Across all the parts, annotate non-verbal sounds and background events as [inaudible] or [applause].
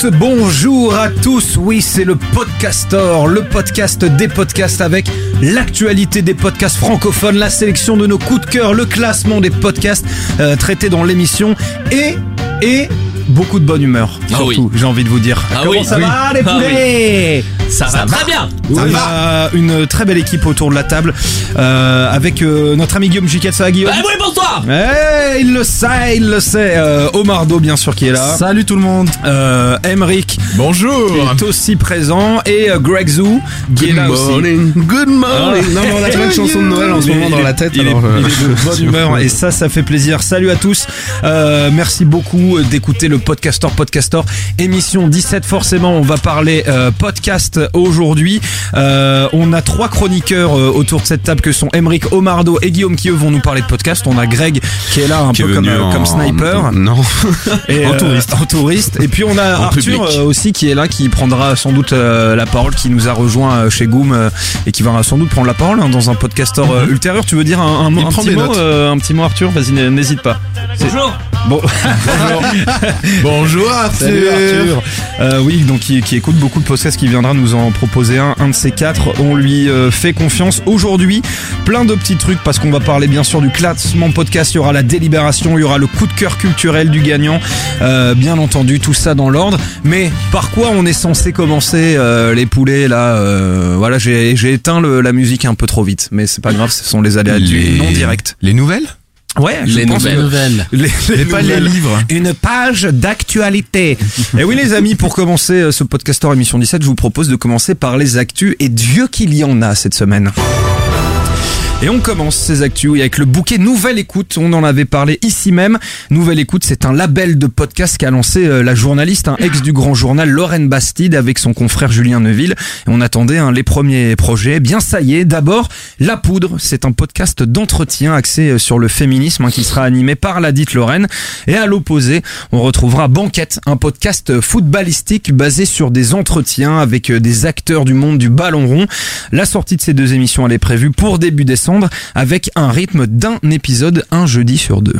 toutes, bonjour à tous. Oui, c'est le Podcaster, le podcast des podcasts avec l'actualité des podcasts francophones, la sélection de nos coups de cœur, le classement des podcasts euh, traités dans l'émission et et beaucoup de bonne humeur. Ah Surtout, oui. j'ai envie de vous dire. Ah Comment oui, ça oui. va les Ah poulets? Ça, va très bien. Oui, il y a une très belle équipe autour de la table euh, avec euh, notre ami Guillaume Giquet. Ça va Guillaume? Ah Eh, il le sait, il le sait. Euh, Omar Do, bien sûr, qui est là. Salut tout le monde. Euh, Emric Bonjour. est aussi présent et euh, Greg Zou qui est là aussi. Good morning. Non, mais on a plein de chansons de Noël en ce est- moment dans la est- tête. Il, est, alors, euh, il est de bonne [laughs] humeur et ça, ça fait plaisir. Salut à tous. Euh, merci beaucoup d'écouter le Podcaster Podcaster émission 17. Forcément, on va parler euh, podcast aujourd'hui. Euh, on a trois chroniqueurs euh, autour de cette table que sont Emeric, Omardo et Guillaume qui eux vont nous parler de podcast. On a Greg qui est là un qui peu comme, euh, en- comme sniper. [laughs] Non. Et, En euh, touriste. en touriste. Et puis on a En Arthur public. euh, aussi qui est là, qui prendra sans doute euh, la parole, qui nous a rejoint chez Goom euh, et qui va sans doute prendre la parole hein, dans un podcaster euh, ultérieur. Tu veux dire un, petit mot, euh, un petit mot Arthur? Vas-y, n'hésite pas. Bonjour. Bon, Bonjour [laughs] Arthur. salut Arthur. Euh, oui, donc qui, qui écoute beaucoup de podcasts, qui viendra nous en proposer un, un de ces quatre. On lui euh, fait confiance aujourd'hui. Plein de petits trucs parce qu'on va parler bien sûr du classement podcast. Il y aura la délibération, il y aura le coup de cœur culturel du gagnant. Euh, bien entendu, tout ça dans l'ordre. Mais par quoi on est censé commencer euh, les poulets là euh, Voilà, j'ai éteint le- la musique un peu trop vite, mais c'est pas grave. Ce sont les aléas du non direct. Les nouvelles? Ouais, je Les pense que- nouvelles. [laughs] Les, Et pas les nouvelles. livres. Une page d'actualité. Et oui les amis, pour commencer ce podcaster émission 17, je vous propose de commencer par les actus et Dieu qu'il y en a cette semaine. Et on commence ces actus avec le bouquet Nouvelle Écoute. On en avait parlé ici même. Nouvelle Écoute, c'est un label de podcast qu'a lancé euh, la journaliste, un ex du grand journal Lorraine Bastide avec son confrère Julien Neuville. Et on attendait hein, les premiers projets. Eh Bien ça y est. D'abord, La Poudre, c'est un podcast d'entretien axé euh, sur le féminisme hein, qui sera animé par la dite Lorraine. Et à l'opposé, on retrouvera Banquette, un podcast footballistique basé sur des entretiens avec euh, des acteurs du monde du ballon rond. La sortie de ces deux émissions, elle est prévue pour début décembre avec un rythme d'un épisode un jeudi sur deux.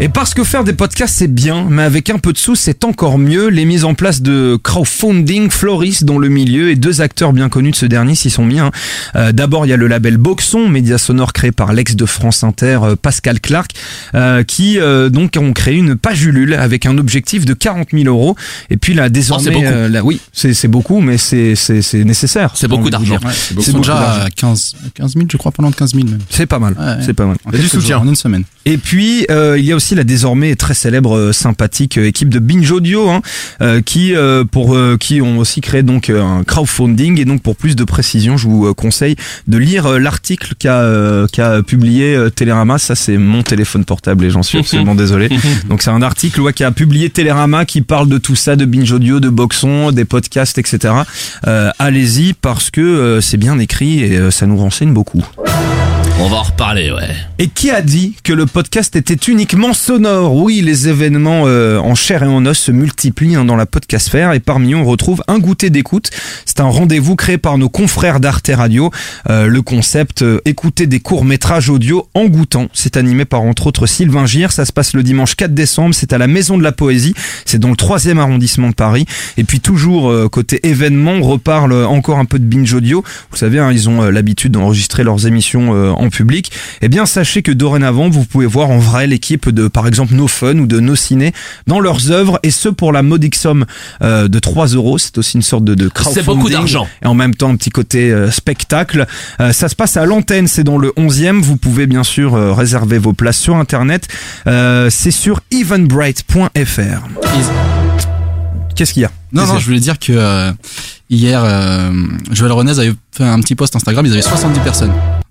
Et parce que faire des podcasts c'est bien, mais avec un peu de sous c'est encore mieux, les mises en place de crowdfunding florissent dans le milieu et deux acteurs bien connus de ce dernier s'y sont mis. hein. Euh, D'abord il y a le label Boxon, média sonore créé par l'ex de France Inter euh, Pascal Clark, euh, qui euh, donc ont créé une page Ulule avec un objectif de 40 000 euros. Et puis là désormais, beaucoup. euh, là, oui c'est beaucoup, mais c'est c'est c'est nécessaire. C'est beaucoup d'argent. C'est déjà d'argent. à 15, 15 000, je crois, pendant 15 000 même. C'est pas mal, Ouais, ouais. c'est pas mal. En Il y a du soutien. jours, En une semaine. Et puis euh, il y a aussi la désormais très célèbre, euh, sympathique euh, équipe de Binge Audio, hein, euh, qui euh, pour euh, qui ont aussi créé donc un crowdfunding. Et donc pour plus de précision, je vous conseille de lire l'article qu'a euh, qu'a publié Télérama. Ça c'est mon téléphone portable et j'en suis [laughs] absolument désolé. Donc c'est un article ouais, qui a publié Télérama qui parle de tout ça, de Binge Audio, de Boxon, des podcasts, etc. Euh, Allez-y parce que euh, c'est bien écrit et ça nous renseigne beaucoup. On va en reparler, ouais. Et qui a dit que le podcast était uniquement sonore? Oui, les événements euh, en chair et en os se multiplient hein, dans la podcastphère et parmi eux on retrouve un goûter d'écoute. C'est un rendez-vous créé par nos confrères d'Arte Radio. Euh, le concept euh, écouter des courts-métrages audio en goûtant. C'est animé par entre autres Sylvain Gire. Ça se passe le dimanche 4 décembre. C'est à la Maison de la Poésie. C'est dans le troisième arrondissement de Paris. Et puis toujours euh, côté événement, on reparle encore un peu de binge audio. Vous savez, hein, ils ont euh, l'habitude d'enregistrer leurs émissions euh, en public. Eh bien, sachez que dorénavant, vous pouvez voir en vrai l'équipe de, par exemple, No Fun ou de No Ciné dans leurs œuvres, et ce pour la modique somme euh, de 3 euros. C'est aussi une sorte de, de crowdfunding. C'est beaucoup d'argent. Et en même temps, un petit côté euh, spectacle. Euh, ça se passe à l'antenne, c'est dans le 11e. Vous pouvez bien sûr euh, réserver vos places sur Internet. Euh, c'est sur evenbright.fr. Qu'est-ce qu'il y a? Non, non, je voulais dire que euh, hier, euh, Joël Renez avait fait un petit post Instagram, ils avaient 70 personnes.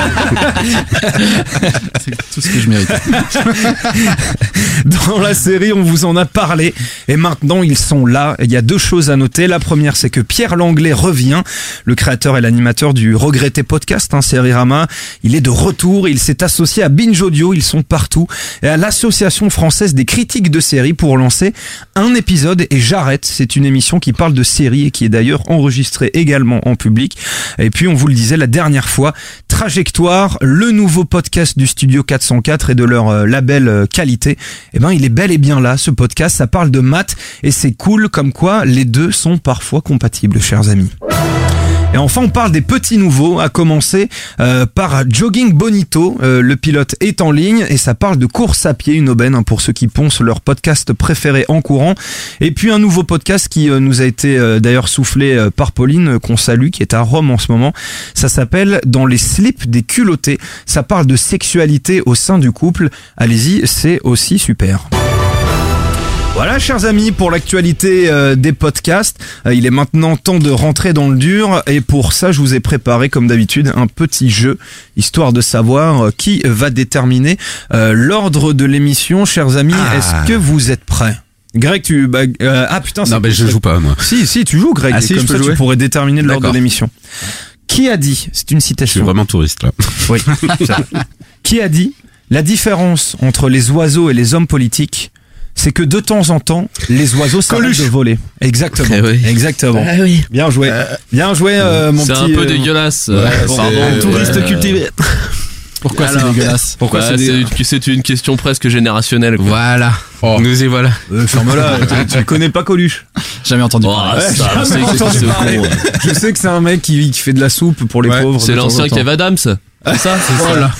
[laughs] C'est tout ce que je mérite. Dans la série, on vous en a parlé et maintenant ils sont là. Il y a deux choses à noter. La première, c'est que Pierre Langlais revient, le créateur et l'animateur du regretté podcast, hein, Rama. Il est de retour. Il s'est associé à Binge Audio. Ils sont partout et à l'association française des critiques de séries pour lancer un épisode. Et j'arrête. C'est une émission qui parle de séries et qui est d'ailleurs enregistrée également en public. Et puis, on vous le disait la dernière fois, trajectoire Le nouveau podcast du studio 404 et de leur euh, label euh, qualité. Eh ben, il est bel et bien là, ce podcast. Ça parle de maths et c'est cool comme quoi les deux sont parfois compatibles, chers amis. Et enfin, on parle des petits nouveaux, à commencer euh, par Jogging Bonito. Euh, le pilote est en ligne et ça parle de course à pied, une aubaine hein, pour ceux qui poncent leur podcast préféré en courant. Et puis un nouveau podcast qui euh, nous a été d'ailleurs soufflé par Pauline, qu'on salue, qui est à Rome en ce moment. Ça s'appelle Dans les slips des culottés. Ça parle de sexualité au sein du couple. Allez-y, c'est aussi super. Voilà, chers amis, pour l'actualité euh, des podcasts, euh, il est maintenant temps de rentrer dans le dur et pour ça, je vous ai préparé, comme d'habitude, un petit jeu, histoire de savoir euh, qui va déterminer l'ordre de l'émission. Chers amis, Ah. est-ce que vous êtes prêts? Greg, tu... bah, euh, ah putain, c'est- Non, mais je joue pas, moi. Si, si, tu joues, Greg. Ah, si, comme ça, tu pourrais déterminer l'ordre de l'émission. Qui a dit, c'est une Je suis citation, vraiment touriste, là. oui, [laughs] qui a dit la différence entre les oiseaux et les hommes politiques, c'est que de temps en temps, les oiseaux s'arrêtent de voler. Exactement. Eh oui. Exactement. Ah oui. Bien joué. Bien joué, euh, mon C'est petit. un peu euh, dégueulasse. ouais, euh, bon, euh, touriste Ouais. cultivé. [laughs] Pourquoi c'est dégueulasse [laughs] Pourquoi Bah, c'est c'est une- c'est une question presque générationnelle. quoi. Voilà. Nous y voilà. Euh, Ferme-la, [laughs] tu, tu connais pas Coluche. Jamais entendu Oh, parler. ça, jamais c'est- c'est entendu ce parler. con, ouais. Je sais que c'est un mec qui, qui fait de la soupe pour les Ouais, pauvres. C'est l'ancien. Kev Adams. C'est ça, c'est ça. Voilà.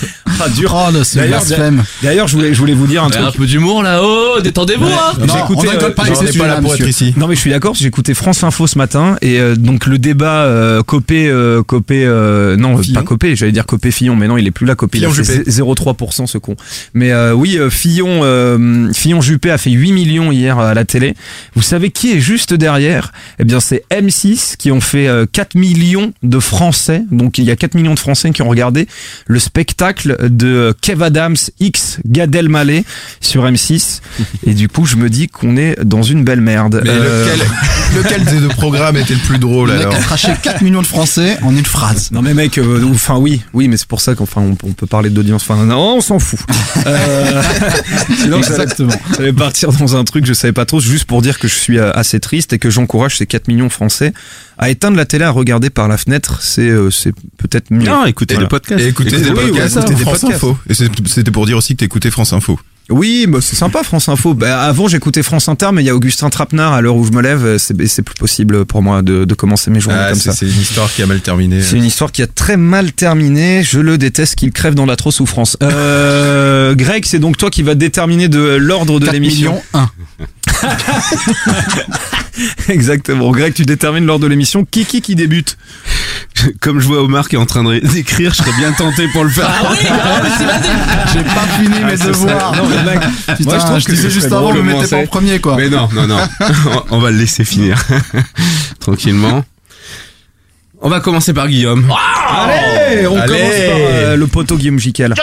Ah, dur. Oh, le- ce D'ailleurs, blasphème. D'ailleurs, je voulais, je voulais vous dire un Ouais, truc. Un peu d'humour là. Oh, détendez-vous. hein. Non, J'ai écouté, on rigole euh, pas j'en ces ai sujets-là, monsieur. ici. Non mais je suis d'accord, j'ai écouté France Info ce matin et euh, donc le débat euh, Copé euh, Copé euh, non Fillon pas Copé, j'allais dire Copé Fillon mais non, il est plus là Copé, il a Fillon fait Juppé. 0,3% ce con. Mais euh, oui, euh, Fillon euh, Fillon Juppé a fait 8 millions hier à la télé. Vous savez qui est juste derrière? Eh bien c'est M6 qui ont fait euh, 4 millions de Français. Donc il y a 4 millions de Français qui ont regardé le spectacle de Kev Adams X Gad Elmaleh sur M6 [laughs] et du coup, je me dis qu'on est dans une belle merde. Mais Euh, lequel, lequel des deux programmes était le plus drôle Le mec alors a craché 4 millions de Français en une phrase. Non mais mec, euh, enfin oui, oui, mais c'est pour ça qu'enfin on, on peut parler d'audience. Enfin non, on s'en fout. [laughs] Euh, sinon Exactement. ça allait partir dans un truc, je savais pas trop, juste pour dire que je suis euh, assez triste et que j'encourage ces 4 millions de Français à éteindre la télé, à regarder par la fenêtre. C'est euh, c'est peut-être mieux. Non, écoutez Voilà. le podcast. Et écoutez Écoutez- des oui, podcasts. ouais, ça, écoutez des France podcasts. Info. Et c'était pour dire aussi que t'écoutais France Info. Oui, bah, c'est sympa France Info. Bah, avant j'écoutais France Inter, mais il y a Augustin Trapenard à l'heure où je me lève. C'est plus possible pour moi de, de commencer mes journées Ah, comme c'est ça. c'est une histoire qui a mal terminé. C'est une histoire qui a très mal terminé. Je le déteste qu'il crève dans la trop souffrance. Euh, [laughs] Greg, c'est donc toi qui va déterminer de l'ordre de 4 l'émission. millions 1. [laughs] [laughs] Exactement. Greg, tu détermines l'ordre de l'émission. Qui qui qui débute Comme je vois Omar qui est en train de d'écrire, je serais bien tenté pour le faire. Ah oui, ah. J'ai pas fini mes devoirs. Non, mais mec, Putain, moi, je trouve je que disais ce juste avant, de mettez pas en premier quoi. Mais non, non, non. [laughs] On va le laisser finir. [laughs] Tranquillement. On va commencer par Guillaume. Allez, on Allez. commence par euh, le poteau Guillaume Jiquel.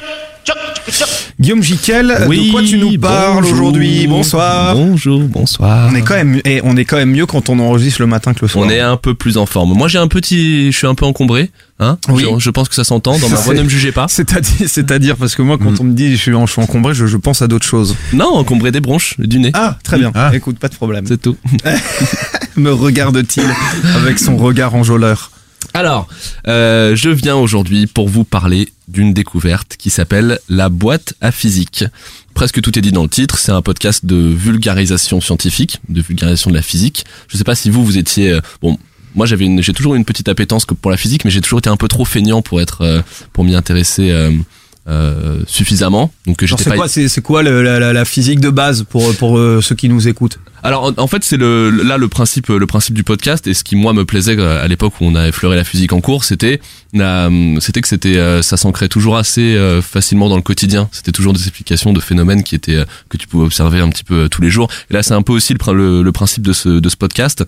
Guillaume Jiquel, de quoi tu nous parles aujourd'hui? Bonsoir. Bonjour, bonsoir. On est quand même, et on est quand même mieux quand on enregistre le matin que le soir. On est un peu plus en forme. Moi, j'ai un petit, je suis un peu encombré, hein. Oui. Je, je pense que ça s'entend. Dans ma [laughs] voix, ne me jugez pas. C'est-à-dire, c'est-à-dire parce que moi, quand on me dit je suis, en- je suis encombré, je, je pense à d'autres choses. Non, encombré des bronches, du nez. Ah, très bien. Ah. Écoute, pas de problème. C'est tout. [laughs] Me regarde-t-il avec son regard enjôleur Alors, euh, je viens aujourd'hui pour vous parler d'une découverte qui s'appelle la boîte à physique. Presque tout est dit dans le titre. C'est un podcast de vulgarisation scientifique, de vulgarisation de la physique. Je sais pas si vous vous étiez euh, bon. Moi, j'ai toujours une petite appétence pour la physique, mais j'ai toujours été un peu trop feignant pour être, euh, pour m'y intéresser euh, suffisamment. Donc, j'étais C'est pas. quoi, c'est, c'est quoi le- la, la- physique de base pour, pour euh, ceux qui nous écoutent Alors en, en fait c'est le là le principe le principe du podcast et ce qui moi me plaisait euh, à l'époque où on a effleuré la physique en cours c'était la- c'était que c'était ça s'ancrait toujours assez facilement dans le quotidien c'était toujours des explications de phénomènes qui étaient que tu pouvais observer un petit peu tous les jours et là c'est un peu aussi le, le, le principe de ce de ce podcast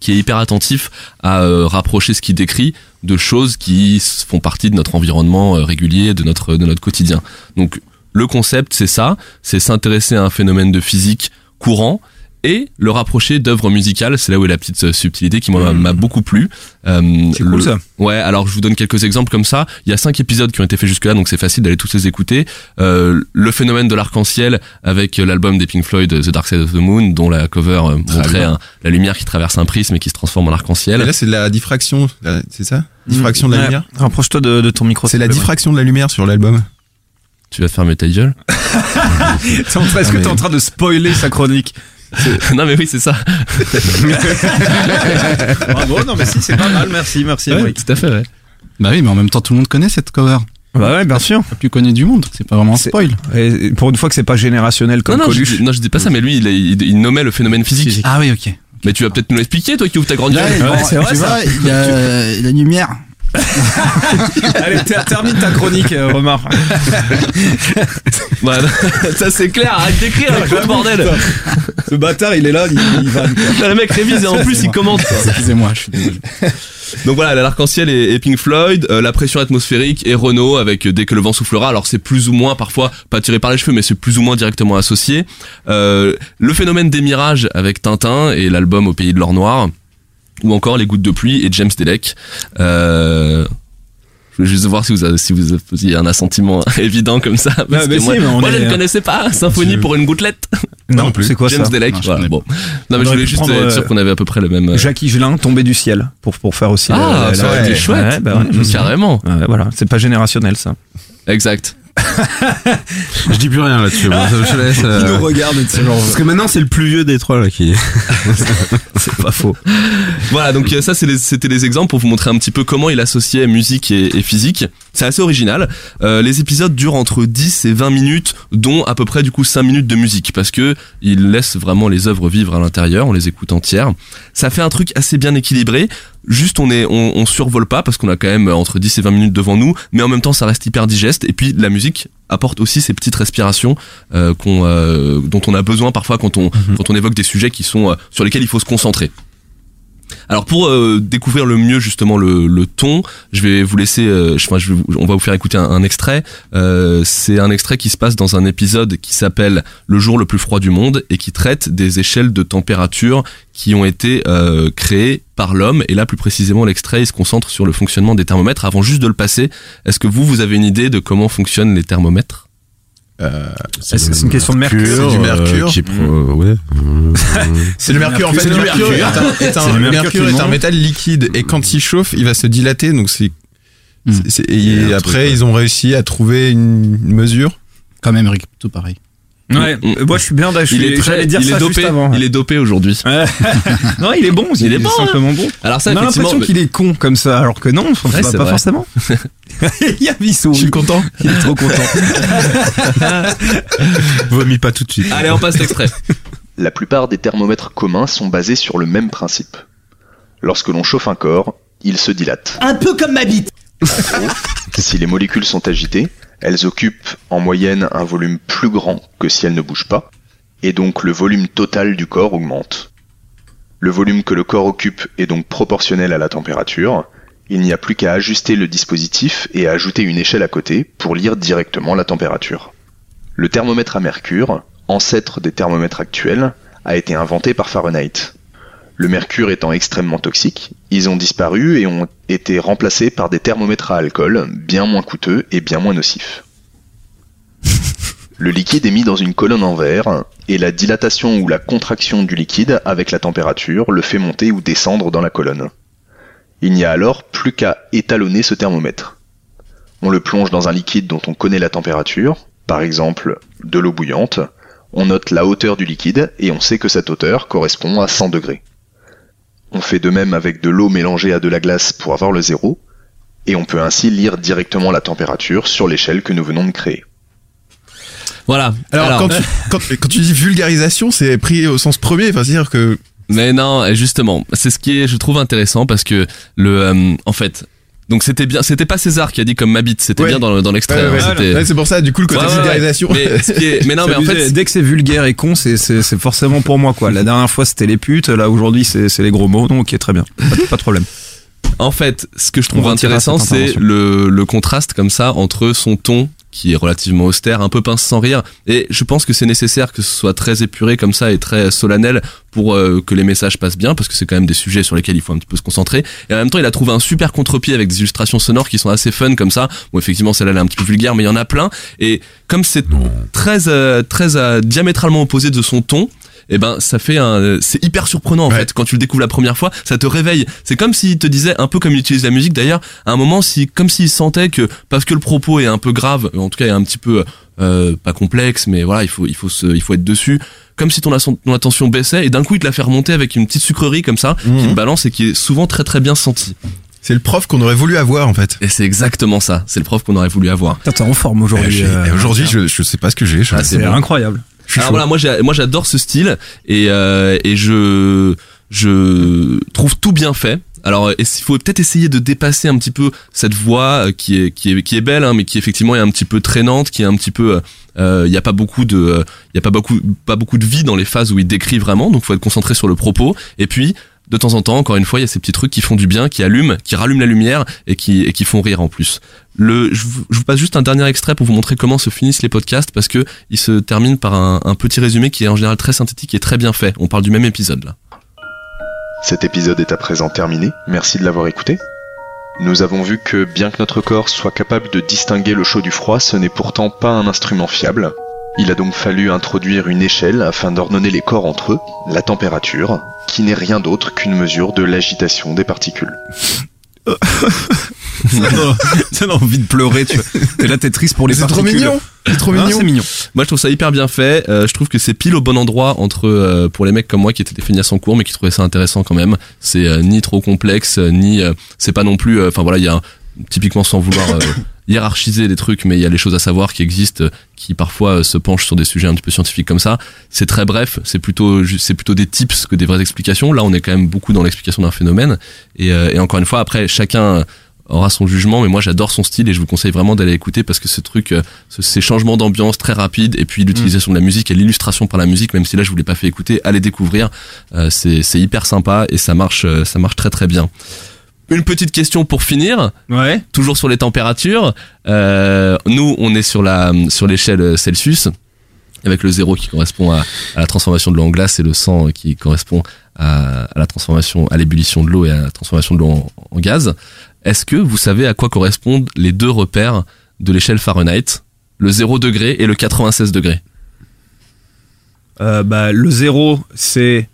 qui est hyper attentif à euh, rapprocher ce qu'il décrit de choses qui font partie de notre environnement euh, régulier, de notre de notre quotidien. Donc le concept c'est ça, c'est s'intéresser à un phénomène de physique courant et le rapprocher d'œuvres musicales. C'est là où est la petite euh, subtilité qui moi, m'a beaucoup plu. Euh. C'est cool ça. Ouais, alors je vous donne quelques exemples comme ça. Il y a cinq épisodes qui ont été faits jusque-là, donc c'est facile d'aller tous les écouter. Euh, le phénomène de l'arc-en-ciel avec euh, l'album des Pink Floyd, The Dark Side of the Moon, dont la cover euh, montrait un- la lumière qui traverse un prisme et qui se transforme en Et arc-en-ciel. là, c'est de la diffraction, c'est ça? Diffraction de la Ouais, lumière? Rapproche-toi de, de ton micro. C'est la te diffraction de la lumière sur l'album. Tu vas fermer ta gueule? [laughs] Est-ce que t'es en train de spoiler sa chronique? Non mais oui c'est ça. [laughs] Bravo, non mais si, c'est pas mal, merci, merci. Ouais, tout à fait. Ouais. Bah oui, mais en même temps, tout le monde connaît cette cover. Bah ouais, bien sûr. La plus connue du monde. C'est pas vraiment un spoil. Et pour une fois que c'est pas générationnel comme Non non, je, Coluche. dis- non je dis pas ça mais lui il, il, il nommait le phénomène physique. Ah oui, ok. Mais tu vas peut-être nous l'expliquer toi qui ouvre ta grande gueule. bon, [laughs] c'est vrai, tu ça. vois, il y a la lumière. [laughs] Allez, ter- termine ta chronique, euh, Romar. Ouais, [laughs] [laughs] ça c'est clair, arrête d'écrire, le bordel. Ce bâtard, il est là, il, il va. Le mec révise et en plus il commente. Excusez-moi, je suis désolé. Donc voilà, l'arc-en-ciel et, et Pink Floyd, euh, la pression atmosphérique et Renault avec euh, dès que le vent soufflera. Alors c'est plus ou moins parfois pas tiré par les cheveux, mais c'est plus ou moins directement associé. Euh, le phénomène des mirages avec Tintin et l'album Au pays de l'or noir, ou encore les gouttes de pluie et James Delec. Euh, je veux juste voir si vous avez, si vous avez un assentiment [laughs] évident comme ça. Parce bah que si, moi, je ne connaissais pas [laughs] Symphonie pour une gouttelette. Non, plus. c'est quoi James ça Delec. Non, voilà, bon. Non mais je voulais juste prendre, être euh, sûr qu'on avait à peu près le même. euh, Jacques Higelin tombé du ciel pour pour faire aussi. Ah, la- ça la- aurait été chouette. ouais, bah ouais, sais. Carrément. Ouais, voilà, c'est pas générationnel ça. Exact. [laughs] Je dis plus rien là-dessus. Je laisse. euh, regarde, Parce que maintenant c'est le plus vieux des trois là qui. [laughs] c'est pas faux. Voilà, donc euh, ça les- c'était les exemples pour vous montrer un petit peu comment il associait musique et, et physique. C'est assez original. Euh, les épisodes durent entre 10 et 20 minutes, dont à peu près du coup 5 minutes de musique, parce que il laisse vraiment les œuvres vivre à l'intérieur, on les écoute entières. Ça fait un truc assez bien équilibré. Juste on est on, on survole pas parce qu'on a quand même entre 10 et 20 minutes devant nous, mais en même temps ça reste hyper digeste. Et puis la musique apporte aussi ces petites respirations euh, qu'on euh, dont on a besoin parfois quand on quand on évoque des sujets qui sont euh, sur lesquels il faut se concentrer. Alors pour euh, découvrir le mieux justement le, ton, je vais vous laisser, euh, enfin, on va vous faire écouter un, extrait. Euh, c'est un extrait qui se passe dans un épisode qui s'appelle Le jour le plus froid du monde et qui traite des échelles de température qui ont été créées par l'homme. Et là plus précisément l'extrait se concentre sur le fonctionnement des thermomètres. Avant juste de le passer, est-ce que vous vous avez une idée de comment fonctionnent les thermomètres? C'est c'est une question de mercure. C'est du mercure. qui prend- euh, ouais. [laughs] C'est le mercure. En fait, le mercure est un, est un- C'est du le mercure mercure qui est un monte. métal liquide et quand il chauffe, il va se dilater. Donc c'est. Hmm. et après, ils ont réussi à trouver une mesure. Quand même, Eric, tout pareil. Ouais, mm. moi je suis bien d'accord. Il est très, J'allais dire il ça est dopé. juste avant. Il est dopé aujourd'hui. [laughs] Non, il est bon. Il est bon, hein. simplement bon. Alors ça On a l'impression qu'il est con comme ça, alors que non, Ouais, pas, c'est pas vrai. forcément. [laughs] il y a Vissou. Je suis content. Il est trop content. [laughs] Vomis pas tout de suite. Allez, on passe l'extrait. La plupart des thermomètres communs sont basés sur le même principe. Lorsque l'on chauffe un corps, il se dilate. Un peu comme ma bite. Si les molécules sont agitées, elles occupent en moyenne un volume plus grand que si elles ne bougent pas, et donc le volume total du corps augmente. Le volume que le corps occupe est donc proportionnel à la température. Il n'y a plus qu'à ajuster le dispositif et à ajouter une échelle à côté pour lire directement la température. Le thermomètre à mercure, ancêtre des thermomètres actuels, a été inventé par Fahrenheit. Le mercure étant extrêmement toxique, ils ont disparu et ont été remplacés par des thermomètres à alcool, bien moins coûteux et bien moins nocifs. [laughs] Le liquide est mis dans une colonne en verre, et la dilatation ou la contraction du liquide avec la température le fait monter ou descendre dans la colonne. Il n'y a alors plus qu'à étalonner ce thermomètre. On le plonge dans un liquide dont on connaît la température, par exemple de l'eau bouillante, on note la hauteur du liquide et on sait que cette hauteur correspond à 100 degrés. On fait de même avec de l'eau mélangée à de la glace pour avoir le zéro, et on peut ainsi lire directement la température sur l'échelle que nous venons de créer. Voilà. Alors, quand, [laughs] tu, quand, quand tu dis vulgarisation, c'est pris au sens premier. Enfin, c'est-à-dire que Mais non, et justement, c'est ce qui est, je trouve intéressant parce que le, euh, en fait, donc c'était bien, c'était pas César qui a dit comme ma bite, c'était Ouais. bien dans, dans l'extrait. Ouais, hein, ouais, c'est pour ça. Du coup, le côté Ouais, ouais, ouais. vulgarisation. Mais, est- non, [laughs] mais en fait, dès que c'est vulgaire et con, c'est c'est c'est forcément pour moi quoi. La dernière fois c'était les putes, là aujourd'hui c'est c'est les gros mots, donc ok très bien, pas, de- pas de problème. En fait, ce que je trouve intéressant, c'est le, le contraste comme ça entre son ton qui est relativement austère, un peu pince sans rire, et je pense que c'est nécessaire que ce soit très épuré comme ça et très solennel pour euh, que les messages passent bien, parce que c'est quand même des sujets sur lesquels il faut un petit peu se concentrer. Et en même temps, il a trouvé un super contre-pied avec des illustrations sonores qui sont assez fun comme ça. Bon, effectivement, celle-là elle est un petit peu vulgaire, mais il y en a plein. Et comme c'est très, euh, très euh, diamétralement opposé de son ton, et ben ça fait un, c'est hyper surprenant en Ouais. fait quand tu le découvres la première fois, ça te réveille. C'est comme s'il te disait un peu comme il utilise la musique d'ailleurs, à un moment si comme s'il sentait que parce que le propos est un peu grave, en tout cas est un petit peu euh, pas complexe, mais voilà il faut il faut se, il faut être dessus. Comme si ton, ton attention baissait et d'un coup il te la fait remonter avec une petite sucrerie comme ça qui Mhm. te balance et qui est souvent très très bien sentie. C'est le prof qu'on aurait voulu avoir en fait. Et c'est exactement ça. C'est le prof qu'on aurait voulu avoir. T'es en forme aujourd'hui. j'ai- euh, et Aujourd'hui, je, je sais pas ce que j'ai. Ah, c'est c'est bon. incroyable. Alors chaud. voilà, moi j'adore ce style et euh, et je je trouve tout bien fait. Alors il faut peut-être essayer de dépasser un petit peu cette voix euh, qui est qui est qui est belle hein, mais qui effectivement est un petit peu traînante, qui est un petit peu il y a pas beaucoup de il y a pas beaucoup pas beaucoup de vie dans les phases où il décrit vraiment donc faut être concentré sur le propos et puis de temps en temps, encore une fois, il y a ces petits trucs qui font du bien, qui allument, qui rallument la lumière et qui, et qui font rire en plus. Le, je, vous, je vous passe juste un dernier extrait pour vous montrer comment se finissent les podcasts parce que il se termine par un, un petit résumé qui est en général très synthétique et très bien fait. On parle du même épisode là. Cet épisode est à présent terminé, merci de l'avoir écouté. Nous avons vu que bien que notre corps soit capable de distinguer le chaud du froid, ce n'est pourtant pas un instrument fiable. Il a donc fallu introduire une échelle afin d'ordonner les corps entre eux, la température, qui n'est rien d'autre qu'une mesure de l'agitation des particules. [laughs] Ça [laughs] donne- ça donne envie de pleurer. Tu vois. T'es là, t'es triste pour les C'est trop mignon. C'est trop Ah, mignon. c'est mignon. Moi je trouve ça hyper bien fait. Euh, je trouve que c'est pile au bon endroit entre euh, pour les mecs comme moi qui étaient des feignasses en cours mais qui trouvaient ça intéressant quand même. C'est euh, ni trop complexe euh, ni euh, c'est pas non plus. euh, Enfin voilà il y a un- typiquement sans vouloir euh, hiérarchiser les trucs mais il y a les choses à savoir qui existent euh, qui parfois euh, se penchent sur des sujets un petit peu scientifiques comme ça. C'est très bref. C'est plutôt c'est plutôt des tips que des vraies explications. Là on est quand même beaucoup dans l'explication d'un phénomène et, euh, et encore une fois après chacun aura son jugement mais moi j'adore son style et je vous conseille vraiment d'aller écouter parce que ce truc ce- ces changements d'ambiance très rapides et puis l'utilisation de la musique et l'illustration par la musique même si là je vous l'ai pas fait écouter allez découvrir Euh, c'est c'est hyper sympa et ça marche ça marche très très bien une petite question pour finir Ouais. toujours sur les températures euh, nous on est sur la sur l'échelle Celsius avec le zéro qui correspond à, à la transformation de l'eau en glace et le 100 qui correspond à, à la transformation à l'ébullition de l'eau et à la transformation de l'eau en, en gaz. Est-ce que vous savez à quoi correspondent les deux repères de l'échelle Fahrenheit, le 0 degré et le 96 degrés? Euh, bah, le zéro, c'est.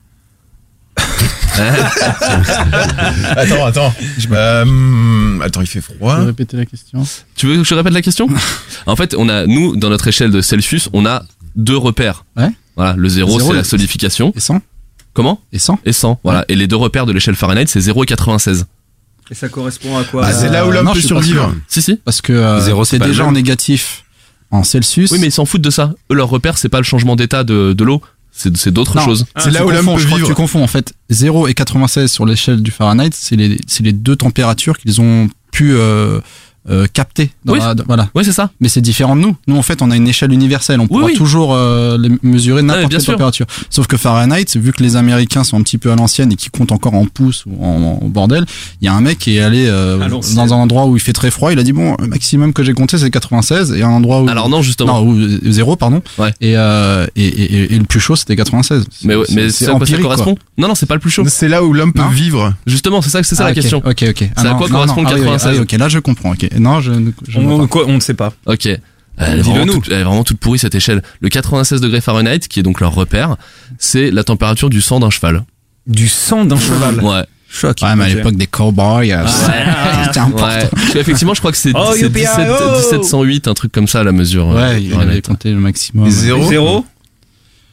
[laughs] Attends, attends. Euh, attends, il fait froid. peux répéter la question Tu veux que je répète la question? [laughs] En fait, on a nous dans notre échelle de Celsius, on a deux repères. Ouais. Voilà, le 0 Zéro, c'est la solidification. Et 100 Comment? Et 100 Et 100. Voilà, et les deux repères de l'échelle Fahrenheit, c'est 0 et 96. Et ça correspond à quoi? Ah, c'est là où l'homme peut je survivre. Si si. Parce que euh, Zéro, c'est déjà en négatif en Celsius. Oui, mais ils s'en foutent de ça. Eux, leur repère, c'est pas le changement d'état de, de l'eau, c'est c'est d'autres choses. C'est là Tu où l'homme peut je crois que tu confonds en fait. 0 et 96 sur l'échelle du Fahrenheit, c'est les, c'est les deux températures qu'ils ont pu euh, euh, capter. Dans Oui. la- voilà. Ouais, c'est ça. Mais c'est différent de nous. Nous, en fait, on a une échelle universelle. On pourra oui. toujours euh, les- mesurer n'importe quelle sûr. température. Sauf que Fahrenheit, vu que les Américains sont un petit peu à l'ancienne et qui comptent encore en pouces ou en, en bordel, il y a un mec qui est allé euh, dans un endroit où il fait très froid. Il a dit bon, le maximum que j'ai compté c'est 96 et un endroit où Alors non, justement. non, ou zéro, pardon. Ouais. Et, euh, et, et, et le plus chaud, c'était 96. mais ouais, mais c'est à quoi ça quoi. correspond Non, non, c'est pas le plus chaud. C'est là où l'homme peut vivre. Justement, c'est ça, c'est ça Ah, la question. Ok, ok. C'est à quoi correspond ah, oui, oui, 96? ah oui, ok, là je comprends. Ok. Non, je, je ne on, vois on, pas. quoi, on ne sait pas. Ok. Elle est, vraiment nous. toute, elle est vraiment toute pourrie cette échelle. Le 96 degrés Fahrenheit, qui est donc leur repère, c'est la température du sang d'un cheval. Du sang d'un cheval. Ouais. Choc. Ouais, mais à l'époque des cowboys, euh, c'était important. Ouais. Parce qu'effectivement, je crois que c'est Oh, c'est youpi, 17 oh 1708, un truc comme ça, la mesure. euh, Ouais, il avait compté le maximum. Et zéro. Zéro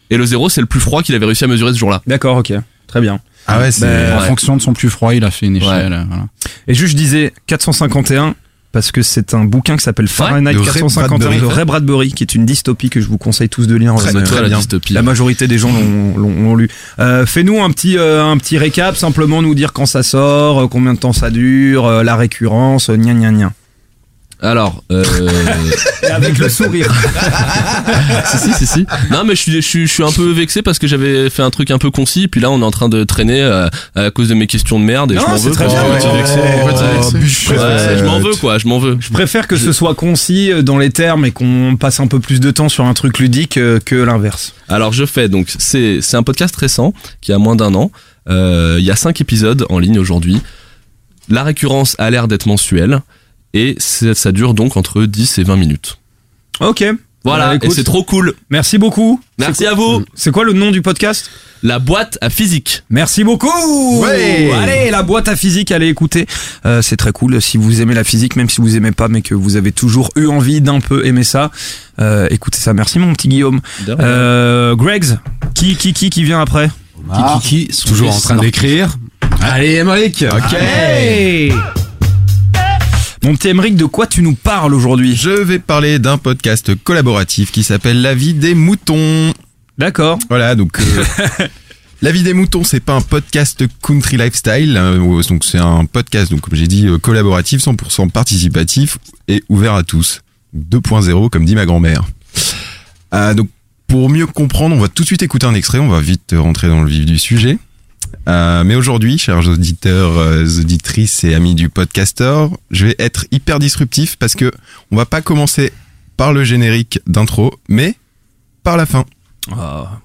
Et le zéro, c'est le plus froid qu'il avait réussi à mesurer ce jour-là. D'accord, ok. Très bien. Ah ouais, c'est. Ben, En Ouais. fonction de son plus froid, il a fait une échelle. euh, Voilà. Et juste, je disais 451 parce que c'est un bouquin qui s'appelle Fahrenheit Ray 451 Bradbury. de Ray Bradbury, qui est une dystopie que je vous conseille tous de lire. Très, Euh, la. La majorité des gens l'ont- lu. Euh, Fais-nous un petit euh, un petit récap, simplement nous dire quand ça sort, euh, combien de temps ça dure, euh, la récurrence, euh, gna gna gna. Alors, euh, Et [laughs] avec le sourire. [laughs] si, si, si, si. Non, mais je suis, je suis, je suis un peu vexé parce que j'avais fait un truc un peu concis, puis là, on est en train de traîner euh, à cause de mes questions de merde et Non, je m'en c'est veux. très quoi. bien, ouais. Ouais, Euh, je m'en veux, quoi, je m'en veux. Je préfère que ce soit concis euh, dans les termes et qu'on passe un peu plus de temps sur un truc ludique euh, que l'inverse. Alors, je fais, donc, c'est, c'est un podcast récent qui a moins d'un an. Euh, Il y a cinq épisodes en ligne aujourd'hui. La récurrence a l'air d'être mensuelle et ça dure donc entre 10 et 20 minutes. Ok. Voilà, Bah, c'est trop cool. Merci beaucoup. Merci à vous. C'est quoi le nom du podcast? La boîte à physique. Merci beaucoup. Ouais. Allez, la boîte à physique, allez écouter. Euh, c'est très cool. Si vous aimez la physique, même si vous aimez pas, mais que vous avez toujours eu envie d'un peu aimer ça, euh, écoutez ça. Merci mon petit Guillaume. Euh, Greggs, qui qui qui qui vient après? Qui, qui, son Toujours en train d'écrire. Allez, Emmerich. Hey Mon petit de quoi tu nous parles aujourd'hui? Je vais parler d'un podcast collaboratif qui s'appelle La vie des moutons. D'accord. Voilà, donc euh, [laughs] La vie des moutons, c'est pas un podcast country lifestyle, hein, donc c'est un podcast, donc comme j'ai dit, euh, collaboratif, 100% participatif et ouvert à tous. 2.0, comme dit ma grand-mère. Euh, donc pour mieux comprendre, on va tout de suite écouter un extrait, on va vite rentrer dans le vif du sujet. Euh, mais aujourd'hui, chers auditeurs, euh, auditrices et amis du podcaster, je vais être hyper disruptif parce que on va pas commencer par le générique d'intro, mais par la fin. Ah.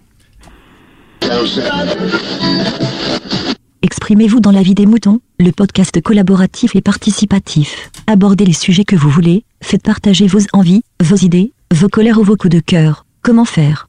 Exprimez-vous dans la vie des moutons, le podcast collaboratif et participatif. Abordez les sujets que vous voulez, faites partager vos envies, vos idées, vos colères ou vos coups de cœur. Comment faire?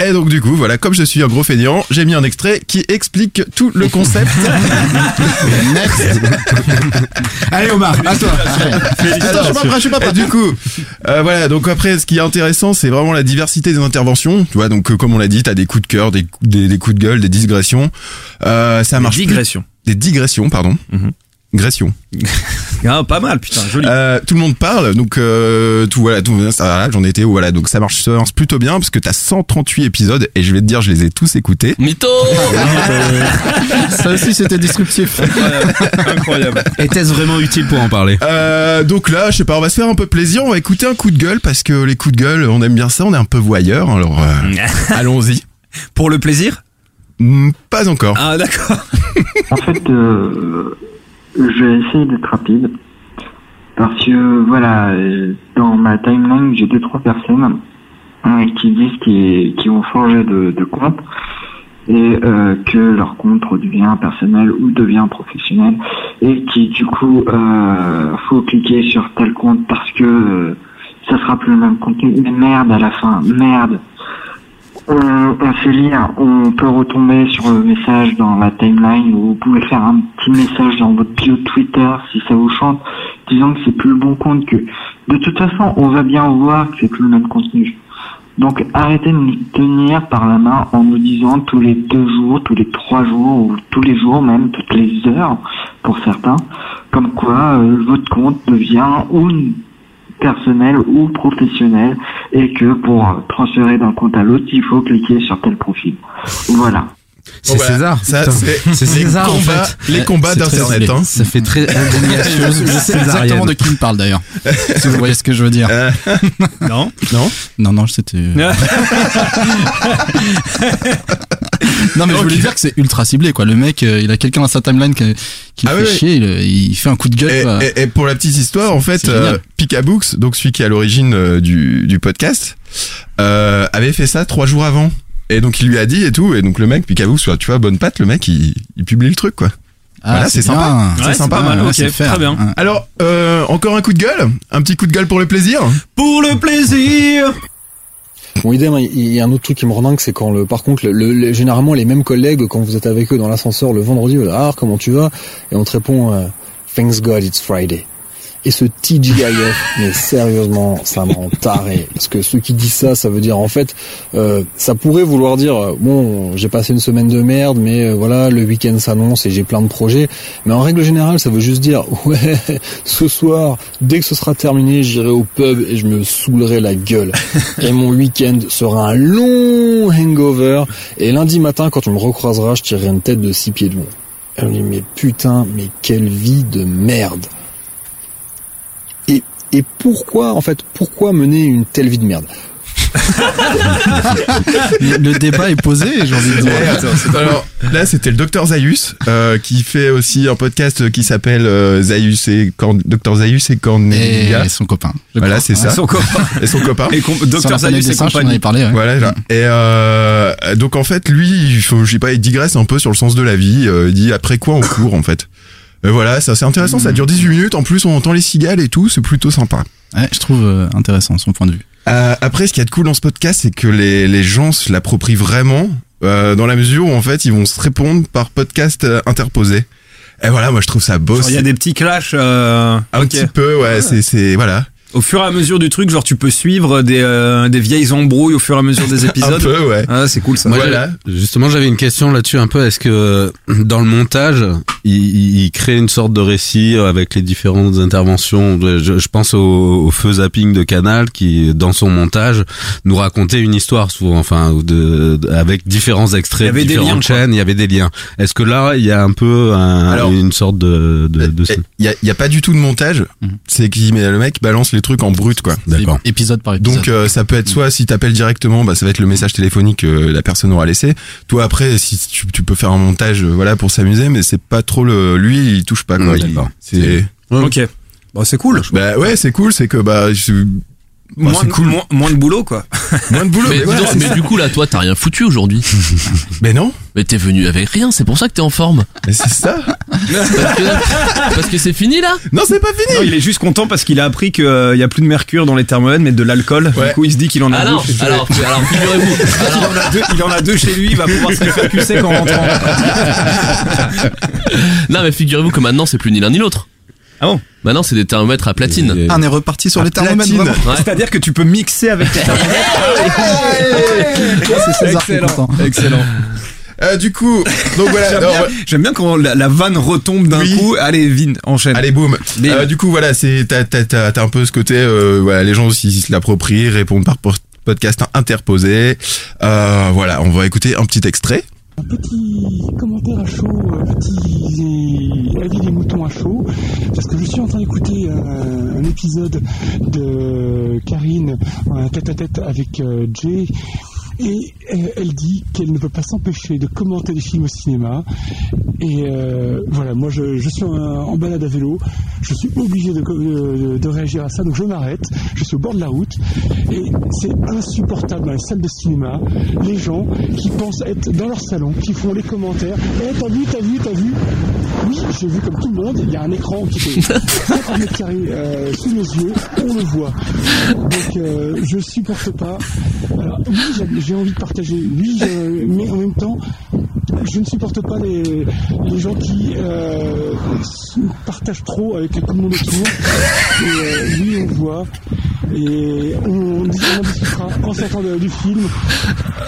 Et donc du coup, voilà, comme je suis un gros feignant, j'ai mis un extrait qui explique tout le concept. [laughs] Allez, Omar, à toi. Attends, je suis pas prêt, je suis pas prêt. Du coup, euh, voilà, donc après, ce qui est intéressant, c'est vraiment la diversité des interventions. Tu vois, donc euh, comme on l'a dit, t'as des coups de cœur, des, des, des coups de gueule, des digressions. Euh, ça marche. plus- Digression. Des digressions, pardon. Mhm. Gression. [laughs] Ah, pas mal, putain, joli. Euh, tout le monde parle, donc euh, tout voilà, tout voilà, j'en étais où voilà, donc ça marche, ça marche plutôt bien parce que t'as 138 épisodes et je vais te dire, je les ai tous écoutés. Mytho [laughs] Ça aussi, c'était disruptif. Incroyable. Était-ce vraiment utile pour en parler? Euh, donc là, je sais pas, on va se faire un peu plaisir, on va écouter un coup de gueule parce que les coups de gueule, on aime bien ça, on est un peu voyeur, alors euh, [laughs] allons-y. Pour le plaisir? Hmm, Pas encore. Ah, d'accord. En fait, euh, je vais essayer d'être rapide. Parce que, voilà, dans ma timeline, j'ai deux, trois personnes euh, qui disent qu'ils qu'ils vont changer de, de compte et euh, que leur compte redevient personnel ou devient professionnel et qui, du coup, euh, faut cliquer sur tel compte parce que euh, ça sera plus le même contenu. Mais merde à la fin, merde on, on fait lire, on peut retomber sur le message dans la timeline ou vous pouvez faire un petit message dans votre bio Twitter si ça vous chante, disant que c'est plus le bon compte que. De toute façon, on va bien voir que c'est plus le même contenu. Donc arrêtez de nous tenir par la main en nous disant tous les deux jours, tous les trois jours ou tous les jours même, toutes les heures pour certains, comme quoi euh, votre compte devient ou personnel ou professionnel et que pour transférer d'un compte à l'autre, il faut cliquer sur tel profil. Voilà. C'est Bon, voilà, César. C'est César, en combats, fait. les combats d'internet. Hein. Ça fait très indignation Je sais exactement de qui il parle d'ailleurs. si vous voyez ce que je veux dire. [laughs] Euh, Non? Non? Non, non, c'était. [laughs] Non, mais je voulais dire que c'est ultra ciblé, quoi. Le mec, euh, il a quelqu'un dans sa timeline qui, qui Ah fait oui, chier, il, il fait un coup de gueule. Et, quoi. et- et pour la petite histoire, en fait, euh, Picabooks, donc celui qui est à l'origine euh, du, du podcast, euh, avait fait ça trois jours avant. Et donc il lui a dit et tout, et donc le mec, Picabooks, tu vois, bonne patte, le mec, il, il publie le truc, quoi. Ah, voilà, c'est sympa. Ouais, c'est sympa, pas mal, Ouais, ok, c'est faire. très bien. Ouais. Alors, euh, encore un coup de gueule Un petit coup de gueule pour le plaisir Pour le plaisir Bon, idem, il y a un autre truc qui me rend c'est quand le, par contre, le, le- généralement les mêmes collègues, quand vous êtes avec eux dans l'ascenseur le vendredi, ah, comment tu vas? Et on te répond, euh, thanks God it's Friday. Et ce TGIF, mais sérieusement, ça me rend taré. Parce que ceux qui disent ça, ça veut dire, en fait, euh, ça pourrait vouloir dire, euh, bon, j'ai passé une semaine de merde, mais euh, voilà, le week-end s'annonce et j'ai plein de projets. Mais en règle générale, ça veut juste dire, [laughs] ouais, ce soir, dès que ce sera terminé, j'irai au pub et je me saoulerai la gueule. Et mon week-end sera un long hangover. Et lundi matin, quand tu me recroiseras, je tirerai une tête de six pieds de long. Elle me dit, mais putain, mais quelle vie de merde. Et pourquoi, en fait, pourquoi mener une telle vie de merde [laughs] Le débat est posé, j'ai envie de dire. Alors là, c'était le docteur Zayus euh, qui fait aussi un podcast qui s'appelle euh, Zayus et Corn... Docteur Zayus et Cornelia. Et son copain. Voilà, c'est ça. Son copain. Et son copain. Et Docteur Zayus et compagnie. avait parlé. ouais. Voilà. là. Et euh, donc en fait, lui, il faut, je sais pas, il digresse un peu sur le sens de la vie. euh, il dit après quoi on court en fait? Et voilà, ça c'est intéressant. Ça dure 18 minutes. En plus, on entend les cigales et tout. C'est plutôt sympa. Ouais, je trouve euh, intéressant son point de vue. Euh, après, ce qui est de cool dans ce podcast, c'est que les, les gens se l'approprient vraiment, euh, dans la mesure où en fait, ils vont se répondre par podcast euh, interposé. Et voilà, moi je trouve ça beau. Il y a des petits clashs. euh, Un petit peu, ouais, c'est, c'est, voilà. Au fur et à mesure du truc, genre tu peux suivre des, euh, des vieilles embrouilles au fur et à mesure des [laughs] Un épisodes. peu, ouais. Ah, c'est cool ça. Moi, Voilà. Justement, j'avais une question là-dessus un peu. Est-ce que dans le montage, il, il- il crée une sorte de récit avec les différentes interventions? Je, je pense au, au feu zapping de Canal qui, dans son montage, nous racontait une histoire souvent, enfin, de, de- avec différents extraits Il y avait de des liens, quoi. Il y avait des liens. Est-ce que là, il y a un peu un- Alors, une sorte de, de, de- Et Il y a, il y a pas du tout de montage. Mhm. C'est qui, mais le mec balance les trucs en brut, quoi. D'accord. Épisode par épisode. Donc euh, ça peut être soit si t'appelles directement, bah ça va être le message téléphonique que la personne aura laissé. Toi après, si tu, tu peux faire un montage, euh, voilà, pour s'amuser, mais c'est pas trop le. Lui, il touche pas quoi. Ouais, Il-. C'est. Ok. Bon, c'est cool. Bah ouais, c'est cool, c'est que bah je- Moins, cool. moins, moins de boulot quoi. [laughs] moins de boulot. Mais, Mais, donc, du coup là, toi, t'as rien foutu aujourd'hui. [laughs] Mais non, Mais t'es venu avec rien, c'est pour ça que t'es en forme. mais c'est ça. [laughs] Parce que, parce que c'est fini là. Non, c'est pas fini. Non, il est juste content parce qu'il a appris qu'il y a plus de mercure dans les thermomètres, mais de l'alcool. Ouais. Du coup, il se dit qu'il en a Alors, deux. chez- alors, alors, figurez-vous. il, Alors, en a deux, il en a deux chez lui, il va pouvoir se faire cucer qu'en rentrant. non, mais figurez-vous que maintenant, c'est plus ni l'un ni l'autre. Ah bon Maintenant, c'est des thermomètres à platine. Et- Ah, on est reparti sur À les thermomètres. platine. vraiment. Ouais. C'est-à-dire que tu peux mixer avec tes thermomètres. [laughs] C'est César qui est Excellent. content. Excellent. Euh, du coup, donc voilà. [laughs] J'aime non, bien, ouais. j'aime bien quand la, la vanne retombe d'un Oui. coup. Allez, Vin, enchaîne. Allez boum. Bim. Euh, du coup voilà, c'est t'as t'as t'as t'as un peu ce côté euh, voilà, les gens aussi se l'approprient, répondent par po- podcast interposé. Euh, voilà, on va écouter un petit extrait. Un petit commentaire à chaud, un petit avis des moutons à chaud, parce que je suis en train d'écouter un, un épisode de Karine en tête à tête avec euh, Jay. Et euh, elle dit qu'elle ne peut pas s'empêcher de commenter des films au cinéma. Et euh, voilà, moi je, suis en, balade à vélo, je suis obligé de réagir à ça, donc je m'arrête, je suis au bord de la route, et c'est insupportable dans les salles de cinéma, les gens qui pensent être dans leur salon, qui font les commentaires, Eh t'as vu, t'as vu, t'as vu? Oui, j'ai vu comme tout le monde, il y a un écran qui fait [laughs] 50 mètres carrés euh, sous mes yeux, on le voit. Donc euh, je supporte pas. Alors, oui, j'ai- envie de partager, oui, je- mais en même temps, je ne supporte pas les, les gens qui euh, partagent trop avec tout le monde autour. Et, euh, oui, on le voit. Et on, discutera en sortant du film.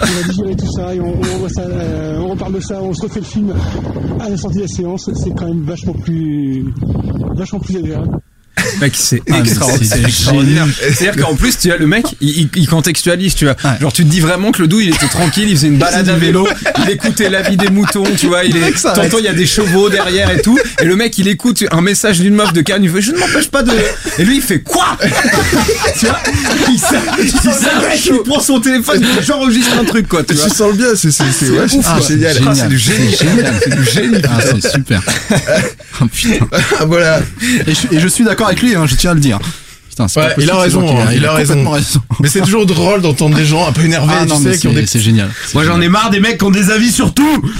On va digérer tout ça et on, on ça, euh, on reparle de ça, on se refait le film à la sortie de la séance. C'est quand même vachement plus, vachement plus agréable. Mec, c'est Ah, extraordinaire. c'est c'est extraordinaire. C'est-à-dire qu'en plus, tu as le mec, il, contextualise, tu vois. Ouais. Genre, tu te dis vraiment que le doux, il était tranquille, il faisait une balade à vélo, il écoutait la vie des moutons, tu vois. Il est, t'entends, il y a des chevaux derrière et tout. Et le mec, il écoute un message d'une meuf de Cannes, il fait, je ne m'empêche pas de. Et lui, il fait quoi? [laughs] Tu vois? Il s'a- il s'arrête, il prend son téléphone, j'enregistre un truc, quoi, tu vois. Tu sens le bien, c'est c'est c'est ouais, quoi. génial. Ah, c'est du génie. C'est génial. Du génie. Ah, c'est super. Oh, putain. Ah, [laughs] voilà. Et je, et je suis d'accord avec lui, hein, je tiens à le dire. Putain, Ouais, possible, il a raison, hein, il a raison. Mais c'est toujours drôle d'entendre des gens un peu énervés, Ah tu non, sais, mais qui ont des c'est c'est génial. Moi j'en ai marre des mecs qui ont des avis sur tout. [laughs]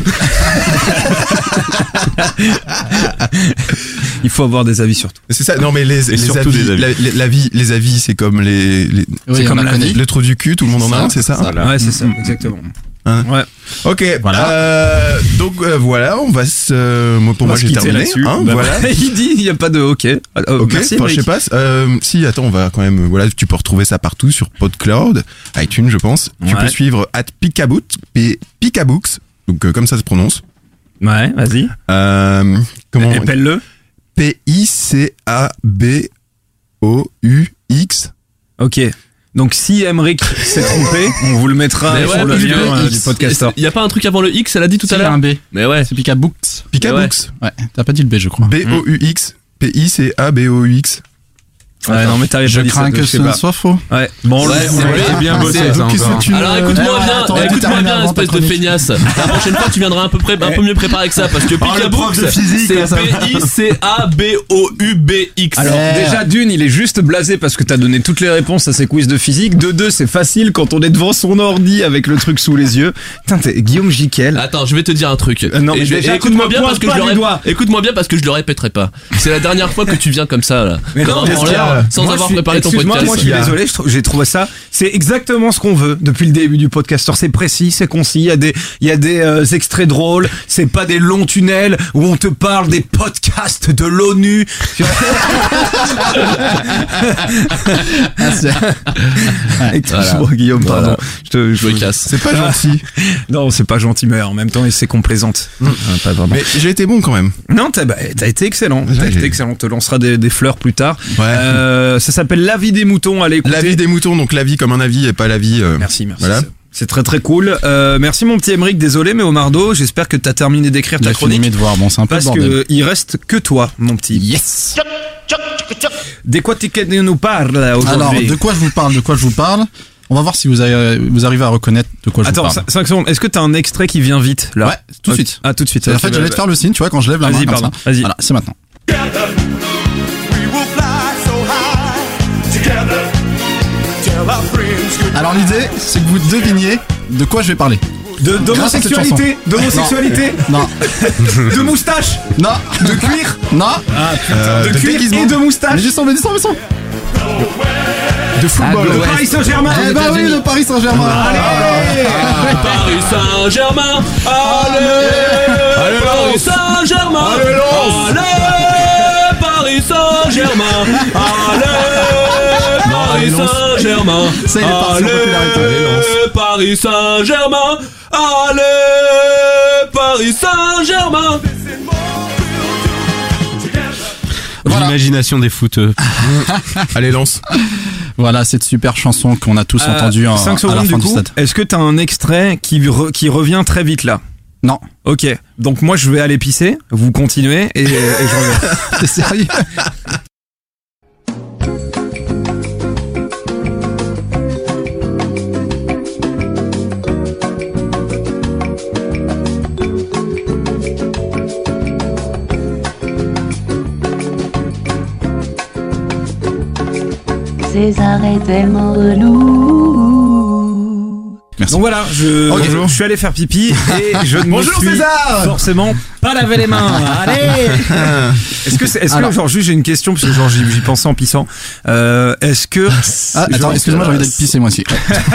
Il faut avoir des avis sur tout. C'est ça. Non mais les, avis, des avis. La, la- la vie, les avis, c'est comme les, les Oui, c'est comme la vie. le trou du cul, tout le monde en a un, c'est ça. Ouais, c'est ça, exactement. Hein Ouais. Ok. Voilà. euh, donc euh, voilà, on va se. Moi pour On moi j'ai terminé. Hein, Bah, voilà. [laughs] il dit, il n'y a pas de ok. Oh, Ok, merci, enfin, je sais pas. Euh, si, attends, on va quand même. Voilà, tu peux retrouver ça partout sur PodCloud, iTunes, je pense. Tu peux suivre at Picaboot, P- Picabooks, donc euh, comme ça se prononce. Ouais, vas-y. Euh, comment Épelle-le. P I C A B O U X. Ok. Donc si Emmerich s'est trompé, [laughs] on vous le mettra Mais sur ouais, le lien euh, du podcaster. Il y a pas un truc avant le X, elle a dit tout Si, à l'heure un B. Mais ouais. C'est Picabooks. Picabooks. Ouais, t'as pas dit le B, je crois. B O U X. P I C A B O U X. Ouais, non, mais t'avais Je pas dit ça, crains que je ce sais ne pas. soit faux. Ouais. Bon, Ouais, c'est vrai, j'ai bien bossé. c'est- ça Qu'est-ce encore. que tu Alors me- écoute-moi bien, attends, on écoute-moi bien, avant ta espèce de chronique. feignasse. La prochaine fois, tu viendras un peu, pré- un peu mieux préparé que ça, parce que le prof de physique, c'est là, ça va. P-I-C-A-B-O-U-B-X. Alors déjà d'une, il est juste blasé parce que t'as donné toutes les réponses à ses quiz de physique. De deux, c'est facile quand on est devant son ordi avec le truc sous les yeux. Putain, t'es Guillaume Jiquel. Attends, je vais te dire un truc. Euh, non, Et mais je- déjà, et tu écoute-moi me bien parce que je le écoute-moi bien parce que je le répéterai pas. C'est la dernière fois que tu viens comme ça là. Mais non, sans moi, avoir je suis- préparé ton podcast. Moi, je suis désolé, je j'ai trouvé ça. C'est exactement ce qu'on veut depuis le début du podcasteur. C'est précis, c'est concis. Il y a des, il y a des euh, extraits drôles. C'est pas des longs tunnels où on te parle des podcasts de l'ONU. [laughs] Excuse-moi, Guillaume, pardon. Voilà. Je, te, Je me casse. C'est pas gentil. [laughs] Non, c'est pas gentil, mais en même temps, c'est complaisante. Euh, pas vraiment. Mais j'ai été bon quand même. Non, t'as bah, été excellent. T'as été excellent. On te lancera des, des fleurs plus tard. Ouais. Euh, ça s'appelle La vie des moutons. Allez, écoutez. La vie des moutons, donc la vie comme un avis et pas la vie. euh, Merci, merci. Voilà. C'est- très très cool. Euh, merci mon petit Emeric. Désolé, mais Omardo, j'espère que t'as terminé d'écrire ta J'ai fini chronique. mes devoirs. Bon, c'est un peu le Parce bordel. que il reste que toi, mon petit. Yes. De quoi tu nous parles Alors, aujourd'hui de quoi je vous parle De quoi je vous parle On va voir si vous, avez- vous arrivez à reconnaître de quoi je Attends, vous parle. 5 secondes. Est-ce que t'as un extrait qui vient vite là Ouais, tout de suite. Ah, tout de suite. En fait, bah, j'allais te bah. faire le signe, tu vois, quand je lève la main Vas-y, pardon. Vas-y. Voilà, c'est maintenant. Alors l'idée, c'est que vous deviniez de quoi je vais parler. De d'homosexualité, d'homosexualité, Non, [laughs] de moustache, non, de cuir, non. euh, de de cuir déguisement. et de Mais moustache, descends, mais descends, mais descends. De football. de Paris Saint-Germain. Eh bah oui, le Paris Saint-Germain. Allez. Paris Saint-Germain, allez, Paris Saint-Germain, allez, Paris Saint-Germain, allez, [laughs] Paris Saint-Germain, allez, Paris Saint-Germain, allez, Paris Saint-Germain. L'imagination des footeux. [laughs] Allez, lance. Voilà cette super chanson qu'on a tous entendue en, 5 à la fin du stade. Est-ce que t'as un extrait qui, re- qui revient très vite là? Non, Ok, donc moi je vais aller pisser, vous continuez et, et je reviens. [laughs] t'es sérieux? César est tellement. Merci. Donc voilà, je, je suis allé faire pipi et je [laughs] ne me Bonjour, suis César forcément pas lavé les mains. Allez [laughs] Est-ce que, est-ce que genre juste j'ai une question parce que genre j'y pensais en pissant. Euh, est-ce que Ah, attends, genre, excuse-moi, j'ai envie d'aller pisser moi aussi.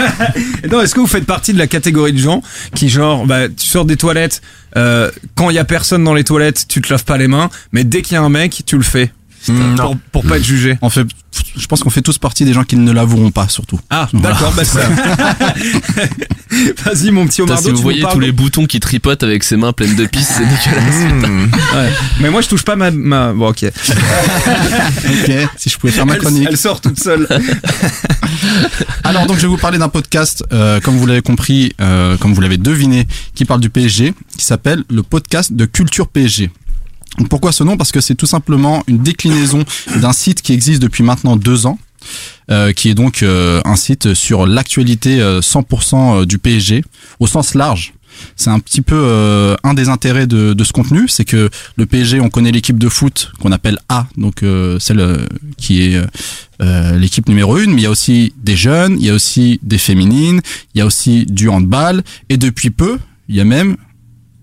[laughs] Non, est-ce que vous faites partie de la catégorie de gens qui genre bah tu sors des toilettes euh, quand il y a personne dans les toilettes, tu te laves pas les mains, mais dès qu'il y a un mec, tu le fais? Pour, pour pas être jugé. On fait, je pense qu'on fait tous partie des gens qui ne l'avoueront pas, surtout. Ah, Voilà. d'accord, bah ça. [laughs] Vas-y, mon petit Putain, Omardo, si vous voyez tous les boutons qui tripotent avec ses mains pleines de pisse, c'est [laughs] dégueulasse. Mmh. Ouais. Mais moi, je touche pas ma. ma... Bon, ok. Ok, si je pouvais faire ma Elle, chronique. elle sort toute seule. [laughs] Alors donc je vais vous parler d'un podcast, euh, comme vous l'avez compris, euh, comme vous l'avez deviné, qui parle du PSG, qui s'appelle le podcast de Culture PSG. Pourquoi ce nom? Parce que c'est tout simplement une déclinaison d'un site qui existe depuis maintenant deux ans, euh, qui est donc euh, un site sur l'actualité euh, 100% du PSG au sens large. C'est un petit peu euh, un des intérêts de, de ce contenu, c'est que le PSG, on connaît l'équipe de foot qu'on appelle A, donc euh, celle euh, qui est euh, euh, l'équipe numéro une, mais il y a aussi des jeunes, il y a aussi des féminines, il y a aussi du handball, et depuis peu, il y a même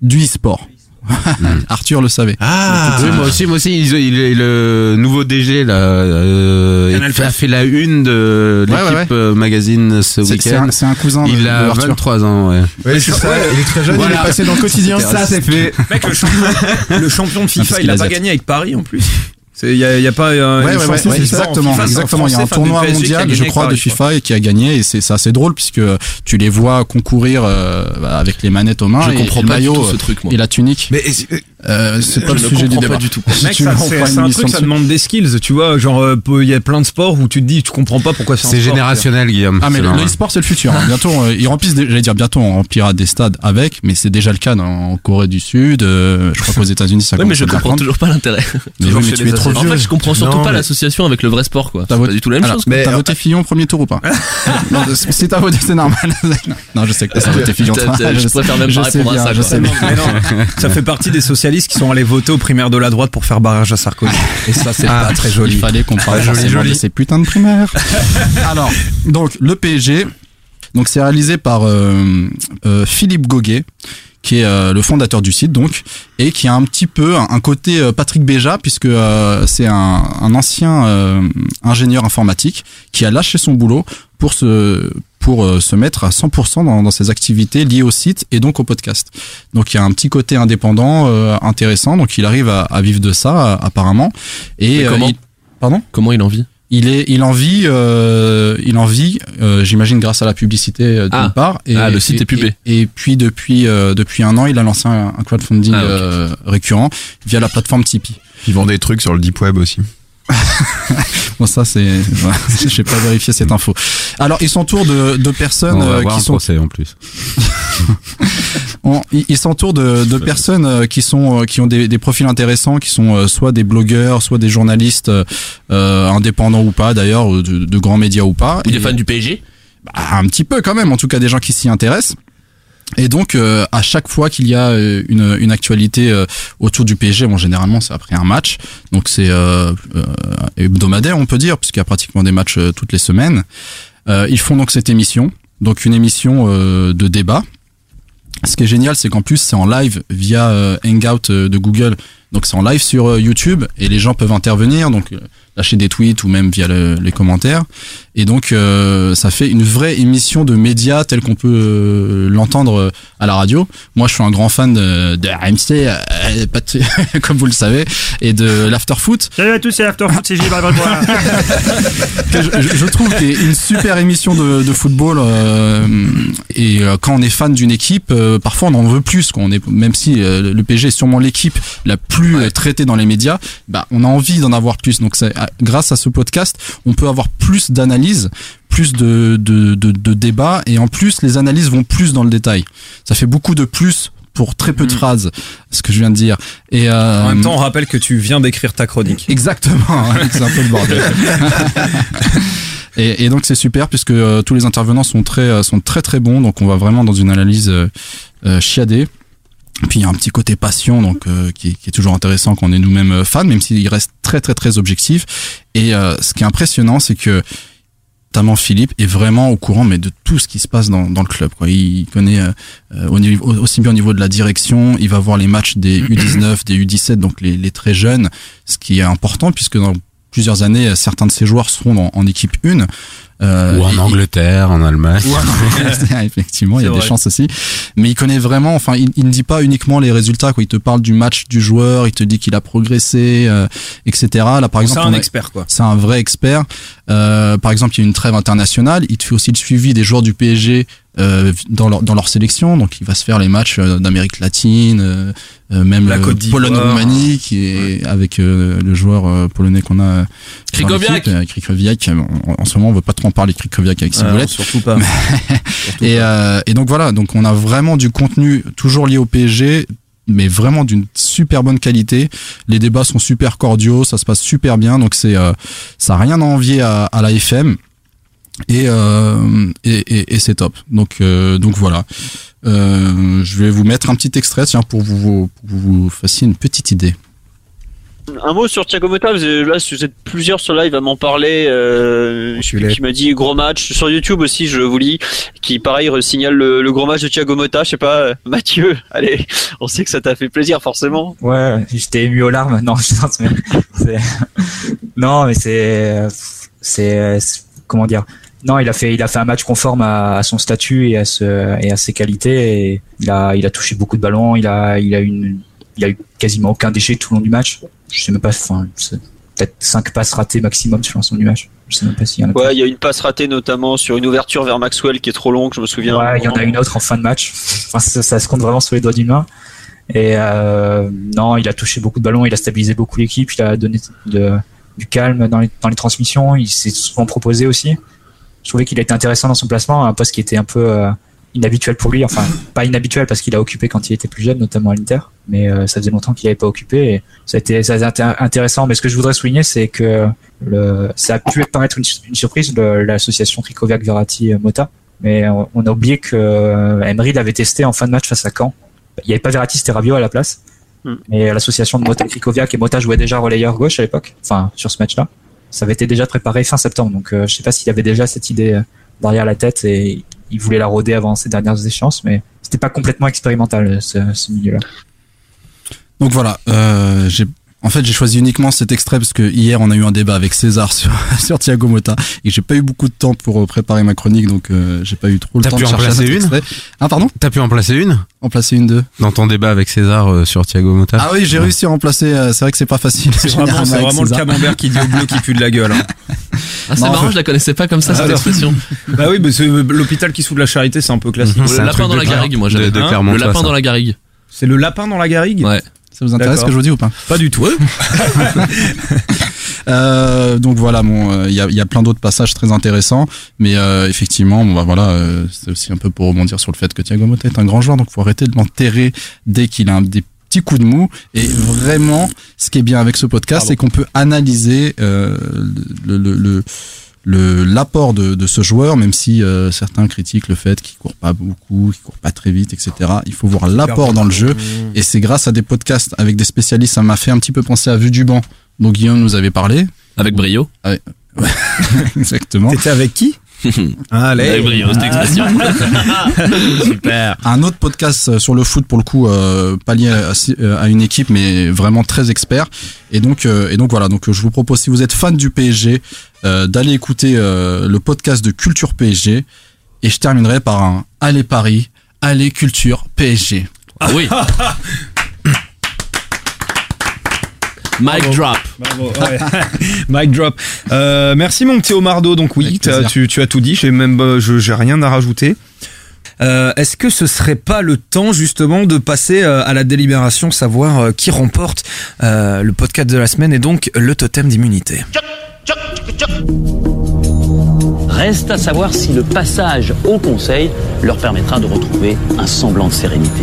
du e-sport. [laughs] Arthur le savait. Ah Oui, moi aussi, moi aussi, il, il est le nouveau DG là, euh, il a fait la une de l'équipe ouais, ouais. euh, magazine ce c'est week-end. un, c'est un cousin de, Il de a Arthur. 23 ans, ouais. Ouais, c'est ça. Il est très jeune, il est passé dans le quotidien. Ça, c'est fait. Mec, le champion, le champion de Ah, FIFA, il a a pas gagné avec Paris en plus. Il y a, y a pas. euh, Ouais, ouais, ouais, en exactement, FIFA, un exactement. Il y a un tournoi PSG mondial, je crois, de Paris. FIFA et qui a gagné, et c'est c'est assez drôle puisque tu les vois concourir euh, avec les manettes aux mains Je et, comprends et le pas du maillot tout ce euh, truc, moi. et la tunique. Mais Euh, c'est pas Je le sujet du débat. pas du tout. Mec, ça, c'est un truc, ça demande des skills, tu vois. Genre, euh, il y a plein de sports où tu te dis, tu comprends pas pourquoi c'est C'est sport, générationnel, Guillaume. Ah mais le, le e-sport c'est le futur. hein. [laughs] Bientôt euh, ils remplissent, j'allais dire bientôt on remplira des stades avec, mais c'est déjà le cas dans- en Corée du Sud. euh, je crois qu'aux États-Unis ça Ouais, mais commence je comprends prendre. toujours pas l'intérêt. Mais oui, tu es trop vieux. En fait, je comprends surtout Non, pas l'association avec le vrai sport, quoi. T'as C'est voté- pas du tout la même chose. Mais, T'as voté Fillon au premier tour ou pas [laughs] Non, Si t'as voté c'est normal. [laughs] non je sais que t'as voté Fillon. Je préfère même pas répondre à ça, je quoi. sais bien. Mais non, ça fait partie des socialistes qui sont allés voter aux primaires de la droite pour faire barrage à Sarkozy. Et ça, c'est Ah, pas très joli. Il fallait qu'on parle joli, de ces putains de primaires. [laughs] Alors, donc le PSG, donc c'est réalisé par euh, euh, Philippe Goguet qui est euh, le fondateur du site donc et qui a un petit peu un, un côté euh, Patrick Béja puisque euh, c'est un, un ancien euh, ingénieur informatique qui a lâché son boulot pour se pour euh, se mettre à 100% dans, dans ses activités liées au site et donc au podcast. Donc il y a un petit côté indépendant euh, intéressant donc il arrive à, à vivre de ça euh, apparemment et Mais euh, comment il- pardon? Comment il en vit? Il est, il en vit, euh, il en vit, euh, j'imagine grâce à la publicité euh, d'une Ah. part. Et, Ah, le site et- est pubé. Et, et puis depuis euh, depuis un an, il a lancé un, un crowdfunding Ah, euh, récurrent via la plateforme Tipeee. Ils vendent des trucs sur le deep web aussi. [laughs] Bon, ça c'est, voilà, [laughs] je n'ai pas vérifié cette info. Alors, il s'entoure de, de personnes On va euh, avoir qui un sont procès en plus. [laughs] On- il, il s'entoure de, de personnes euh, qui sont euh, qui ont des, des profils intéressants, qui sont soit des blogueurs, soit des journalistes euh, indépendants ou pas, d'ailleurs, de, de grands médias ou pas. Ou des Et- fans du PSG bah, un petit peu quand même, en tout cas des gens qui s'y intéressent. Et donc euh, à chaque fois qu'il y a euh, une, une actualité euh, autour du PSG, bon généralement c'est après un match, donc c'est euh, euh, hebdomadaire on peut dire, puisqu'il y a pratiquement des matchs euh, toutes les semaines. Ils font donc cette émission, donc une émission de débat. Ce qui est génial, c'est qu'en plus c'est en live via Hangout de Google, donc c'est en live sur YouTube et les gens peuvent intervenir, donc lâcher des tweets ou même via le- les commentaires. Et donc, euh, ça fait une vraie émission de médias telle qu'on peut euh, l'entendre euh, à la radio. Moi, je suis un grand fan de, de RMC, [laughs] comme vous le savez, et de l'afterfoot. Salut à tous, c'est Afterfoot, c'est Gilles [laughs] je, je- je trouve qu'il y a une super émission de, de football. euh, et quand on est fan d'une équipe, parfois on en veut plus. Quoi. On est, même si le PSG est sûrement l'équipe la plus traitée dans les médias, bah, on a envie d'en avoir plus. Donc, grâce à ce podcast, on peut avoir plus d'analyses plus de, de, de, de débats et en plus les analyses vont plus dans le détail. Ça fait beaucoup de plus pour très peu de phrases, ce que je viens de dire. Et euh, En même temps, on rappelle que tu viens d'écrire ta chronique. Exactement, hein, c'est un peu le bordel. [laughs] et, et donc c'est super puisque euh, tous les intervenants sont très euh, sont très très bons, donc on va vraiment dans une analyse euh, chiadée. Puis il y a un petit côté passion donc euh, qui, est- qui est toujours intéressant quand on est nous-mêmes fans, même s'il reste très très très objectif. Et ce qui est impressionnant, c'est que notamment Philippe est vraiment au courant mais de tout ce qui se passe dans, dans le club quoi. Il connaît euh, au niveau, aussi bien au niveau de la direction, il va voir les matchs des U19, des U17 donc les, les très jeunes, ce qui est important puisque dans plusieurs années euh, certains de ces joueurs seront en, en équipe 1 euh, Ou en et- Angleterre, en Allemagne. [laughs] ou en Angleterre, [laughs] effectivement, il y a C'est des chances aussi. Mais il connaît vraiment, enfin, il, il ne dit pas uniquement les résultats, quoi. Il te parle du match du joueur, il te dit qu'il a progressé, euh, etc. Là, par C'est exemple, un on a- expert, quoi. c'est un vrai expert. Euh, par exemple, il y a une trêve internationale. Il te fait aussi le suivi des joueurs du PSG euh, dans leur dans leur sélection. Donc, il va se faire les matchs euh, d'Amérique latine, euh, euh, même La Côte. Pologne-Roumanie, qui est avec le joueur polonais qu'on a. Krikoviak. Krikoviak. En, en ce moment, on veut pas trop en parler Krikoviak avec Ah, Ciboulette. surtout pas. [laughs] Surtout Et, pas. euh, et donc voilà, donc on a vraiment du contenu toujours lié au PSG, mais vraiment d'une super bonne qualité. Les débats sont super cordiaux, ça se passe super bien, donc c'est euh, ça a rien à envier à, à la FM. Et, euh, et, et, et c'est top. Donc, euh, donc voilà. Euh, je vais vous mettre un petit extrait tiens, pour vous, vous, pour que vous fassiez une petite idée. Un mot sur Thiago Motta, là vous êtes plusieurs sur live à m'en parler. Euh, qui m'a dit gros match sur YouTube aussi, je vous lis, qui pareil signale le, le gros match de Thiago Motta. Je sais pas, Mathieu, [laughs] allez, on sait que ça t'a fait plaisir forcément. Ouais, j'étais ému aux larmes. Non, [laughs] je pense, mais non, mais c'est, c'est, c'est- comment dire. Non, il a fait, il a fait un match conforme à, à son statut et à ce, et à ses qualités. Et il a, il a touché beaucoup de ballons. Il a, il a une, il a eu quasiment aucun déchet tout le long du match. Je sais même pas, enfin, peut-être cinq passes ratées maximum sur l'ensemble du match. Je sais même pas s'il y en a. Ouais, il y a une passe ratée notamment sur une ouverture vers Maxwell qui est trop longue, je me souviens. Ouais, il y en a une autre en fin de match. [laughs] Enfin, ça, ça se compte vraiment sur les doigts d'une main. Et euh, non, il a touché beaucoup de ballons, il a stabilisé beaucoup l'équipe, il a donné de, du calme dans les, dans les transmissions, il s'est souvent proposé aussi. Je trouvais qu'il a été intéressant dans son placement, un poste qui était un peu euh, inhabituel pour lui, enfin pas inhabituel parce qu'il a occupé quand il était plus jeune, notamment à l'Inter, mais euh, ça faisait longtemps qu'il n'avait pas occupé et ça a été, ça a été inté- intéressant. Mais ce que je voudrais souligner, c'est que le, ça a pu paraître une, une surprise, l'association Tricoviac Verratti Mota, mais on, on a oublié que euh, Emery l'avait testé en fin de match face à Caen. Il n'y avait pas Verratti, c'était Rabiot à la place. Hmm. Et l'association de Mota Krikoviak et Mota jouait déjà relayeur gauche à l'époque, enfin sur ce match-là. Ça avait été déjà préparé fin septembre, donc euh, je sais pas s'il avait déjà cette idée euh, derrière la tête et il voulait la rôder avant ces dernières échéances, mais c'était pas complètement expérimental euh, ce, milieu-là. Donc voilà, j'ai en fait j'ai choisi uniquement cet extrait parce que hier on a eu un débat avec César sur, [laughs] sur Thiago Motta et j'ai pas eu beaucoup de temps pour euh, préparer ma chronique donc euh, j'ai pas eu trop le T'as temps pu de en chercher un placer autre une extrait. Ah pardon? T'as pu en placer une? En placer une d'eux dans ton débat avec César euh, sur Thiago Motta Ah oui j'ai réussi à en placer, euh, c'est vrai que c'est pas facile. C'est vraiment, c'est le camembert qui dit au bleu qui pue de la gueule. hein. Ah, c'est marrant, en je la connaissais pas comme ça, Ah, cette alors. expression. Bah oui, mais c'est l'hôpital qui soude la charité, c'est un peu classique. Le lapin dans la garrigue, moi j'avais. Le lapin dans la garrigue. C'est le lapin dans la garrigue? Ouais. Ça vous intéresse ce que je vous dis ou pas Pas du tout. [laughs] Euh, donc voilà, bon, euh, il y, a, il y a plein d'autres passages très intéressants, mais euh, effectivement, bon, bah, voilà, euh, c'est aussi un peu pour rebondir sur le fait que Thiago Motta est un grand joueur, donc faut arrêter de l'enterrer dès qu'il a un, des petits coups de mou. Et vraiment, ce qui est bien avec ce podcast, c'est qu'on peut analyser euh, le, le le l'apport de, de ce joueur, même si euh, certains critiquent le fait qu'il court pas beaucoup, qu'il court pas très vite, etc. Il faut voir l'apport dans le jeu, et c'est grâce à des podcasts avec des spécialistes. Ça m'a fait un petit peu penser à Vue du banc, dont Guillaume nous avait parlé. Avec brio. [laughs] Exactement. T'étais avec qui? Allez. Cette expression. [laughs] Super. Un autre podcast euh, sur le foot pour le coup, euh, pas lié à, euh, à une équipe, mais vraiment très expert. Et donc, euh, et donc voilà. Donc, je vous propose, si vous êtes fan du PSG, euh, d'aller écouter euh, le podcast de Culture PSG. Et je terminerai par un Allez Paris, Allez Culture PSG. Ah oui. [laughs] Mic drop. Bravo, [laughs] ouais. Mic drop. Euh, merci mon petit Omardo. Donc oui, tu, tu as tout dit. J'ai même, euh, je- j'ai rien à rajouter. Euh, Est-ce que ce serait pas le temps justement de passer euh, à la délibération, savoir euh, qui remporte euh, le podcast de la semaine et donc le totem d'immunité? Reste à savoir si le passage au Conseil leur permettra de retrouver un semblant de sérénité.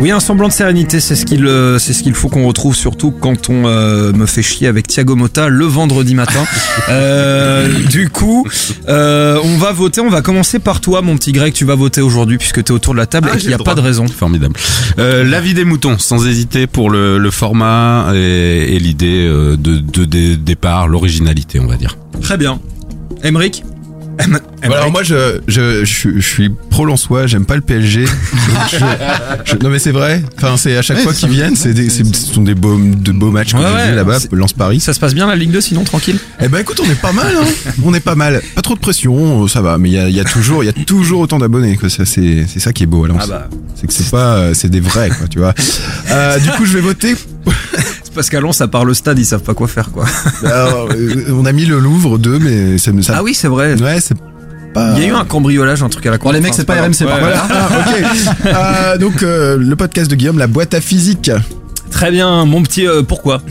Oui, un semblant de sérénité, c'est ce qu'il euh, c'est ce qu'il faut qu'on retrouve surtout quand on euh, me fait chier avec Thiago Motta le vendredi matin. [laughs] Euh, du coup, on va voter. On va commencer par toi, mon petit Greg. Tu vas voter aujourd'hui puisque tu es autour de la table Ah, et qu'il n'y a pas de raison. Formidable. L'avis des moutons, sans hésiter pour le, le format et, et l'idée de, de, de départ, l'originalité, on va dire. Très bien. Emric Bah alors moi je, je, je, suis- je suis pro Lensois, j'aime pas le PSG. Je- non mais c'est vrai. Enfin c'est à chaque Ouais, fois qu'ils viennent, c'est des, c'est- ce sont des beaux, de beaux matchs que Ouais, ouais, là-bas, Lens Paris. Ça se passe bien la Ligue 2 sinon tranquille? Eh ben écoute, on est pas mal, hein. on est pas mal. Pas trop de pression, ça va. Mais il y a, y a toujours, il y a toujours autant d'abonnés. Ça, c'est, c'est ça qui est beau à Lens. Ah bah. C'est que c'est pas, euh, c'est des vrais, quoi. Tu vois. Euh, du coup, je vais voter. [laughs] C'est parce qu'à Lens, à part le stade, ils savent pas quoi faire quoi. Alors, [laughs] euh, on a mis le Louvre 2 mais ça, ça Ah oui, c'est vrai. Ouais, c'est pas. Il y a eu un cambriolage, un truc à la con. Bon les mecs, c'est pas RMC par Ouais, contre. Voilà, ah, ok. Euh, [laughs] donc euh, le podcast de Guillaume, la boîte à physique. Très bien, mon petit. euh, pourquoi?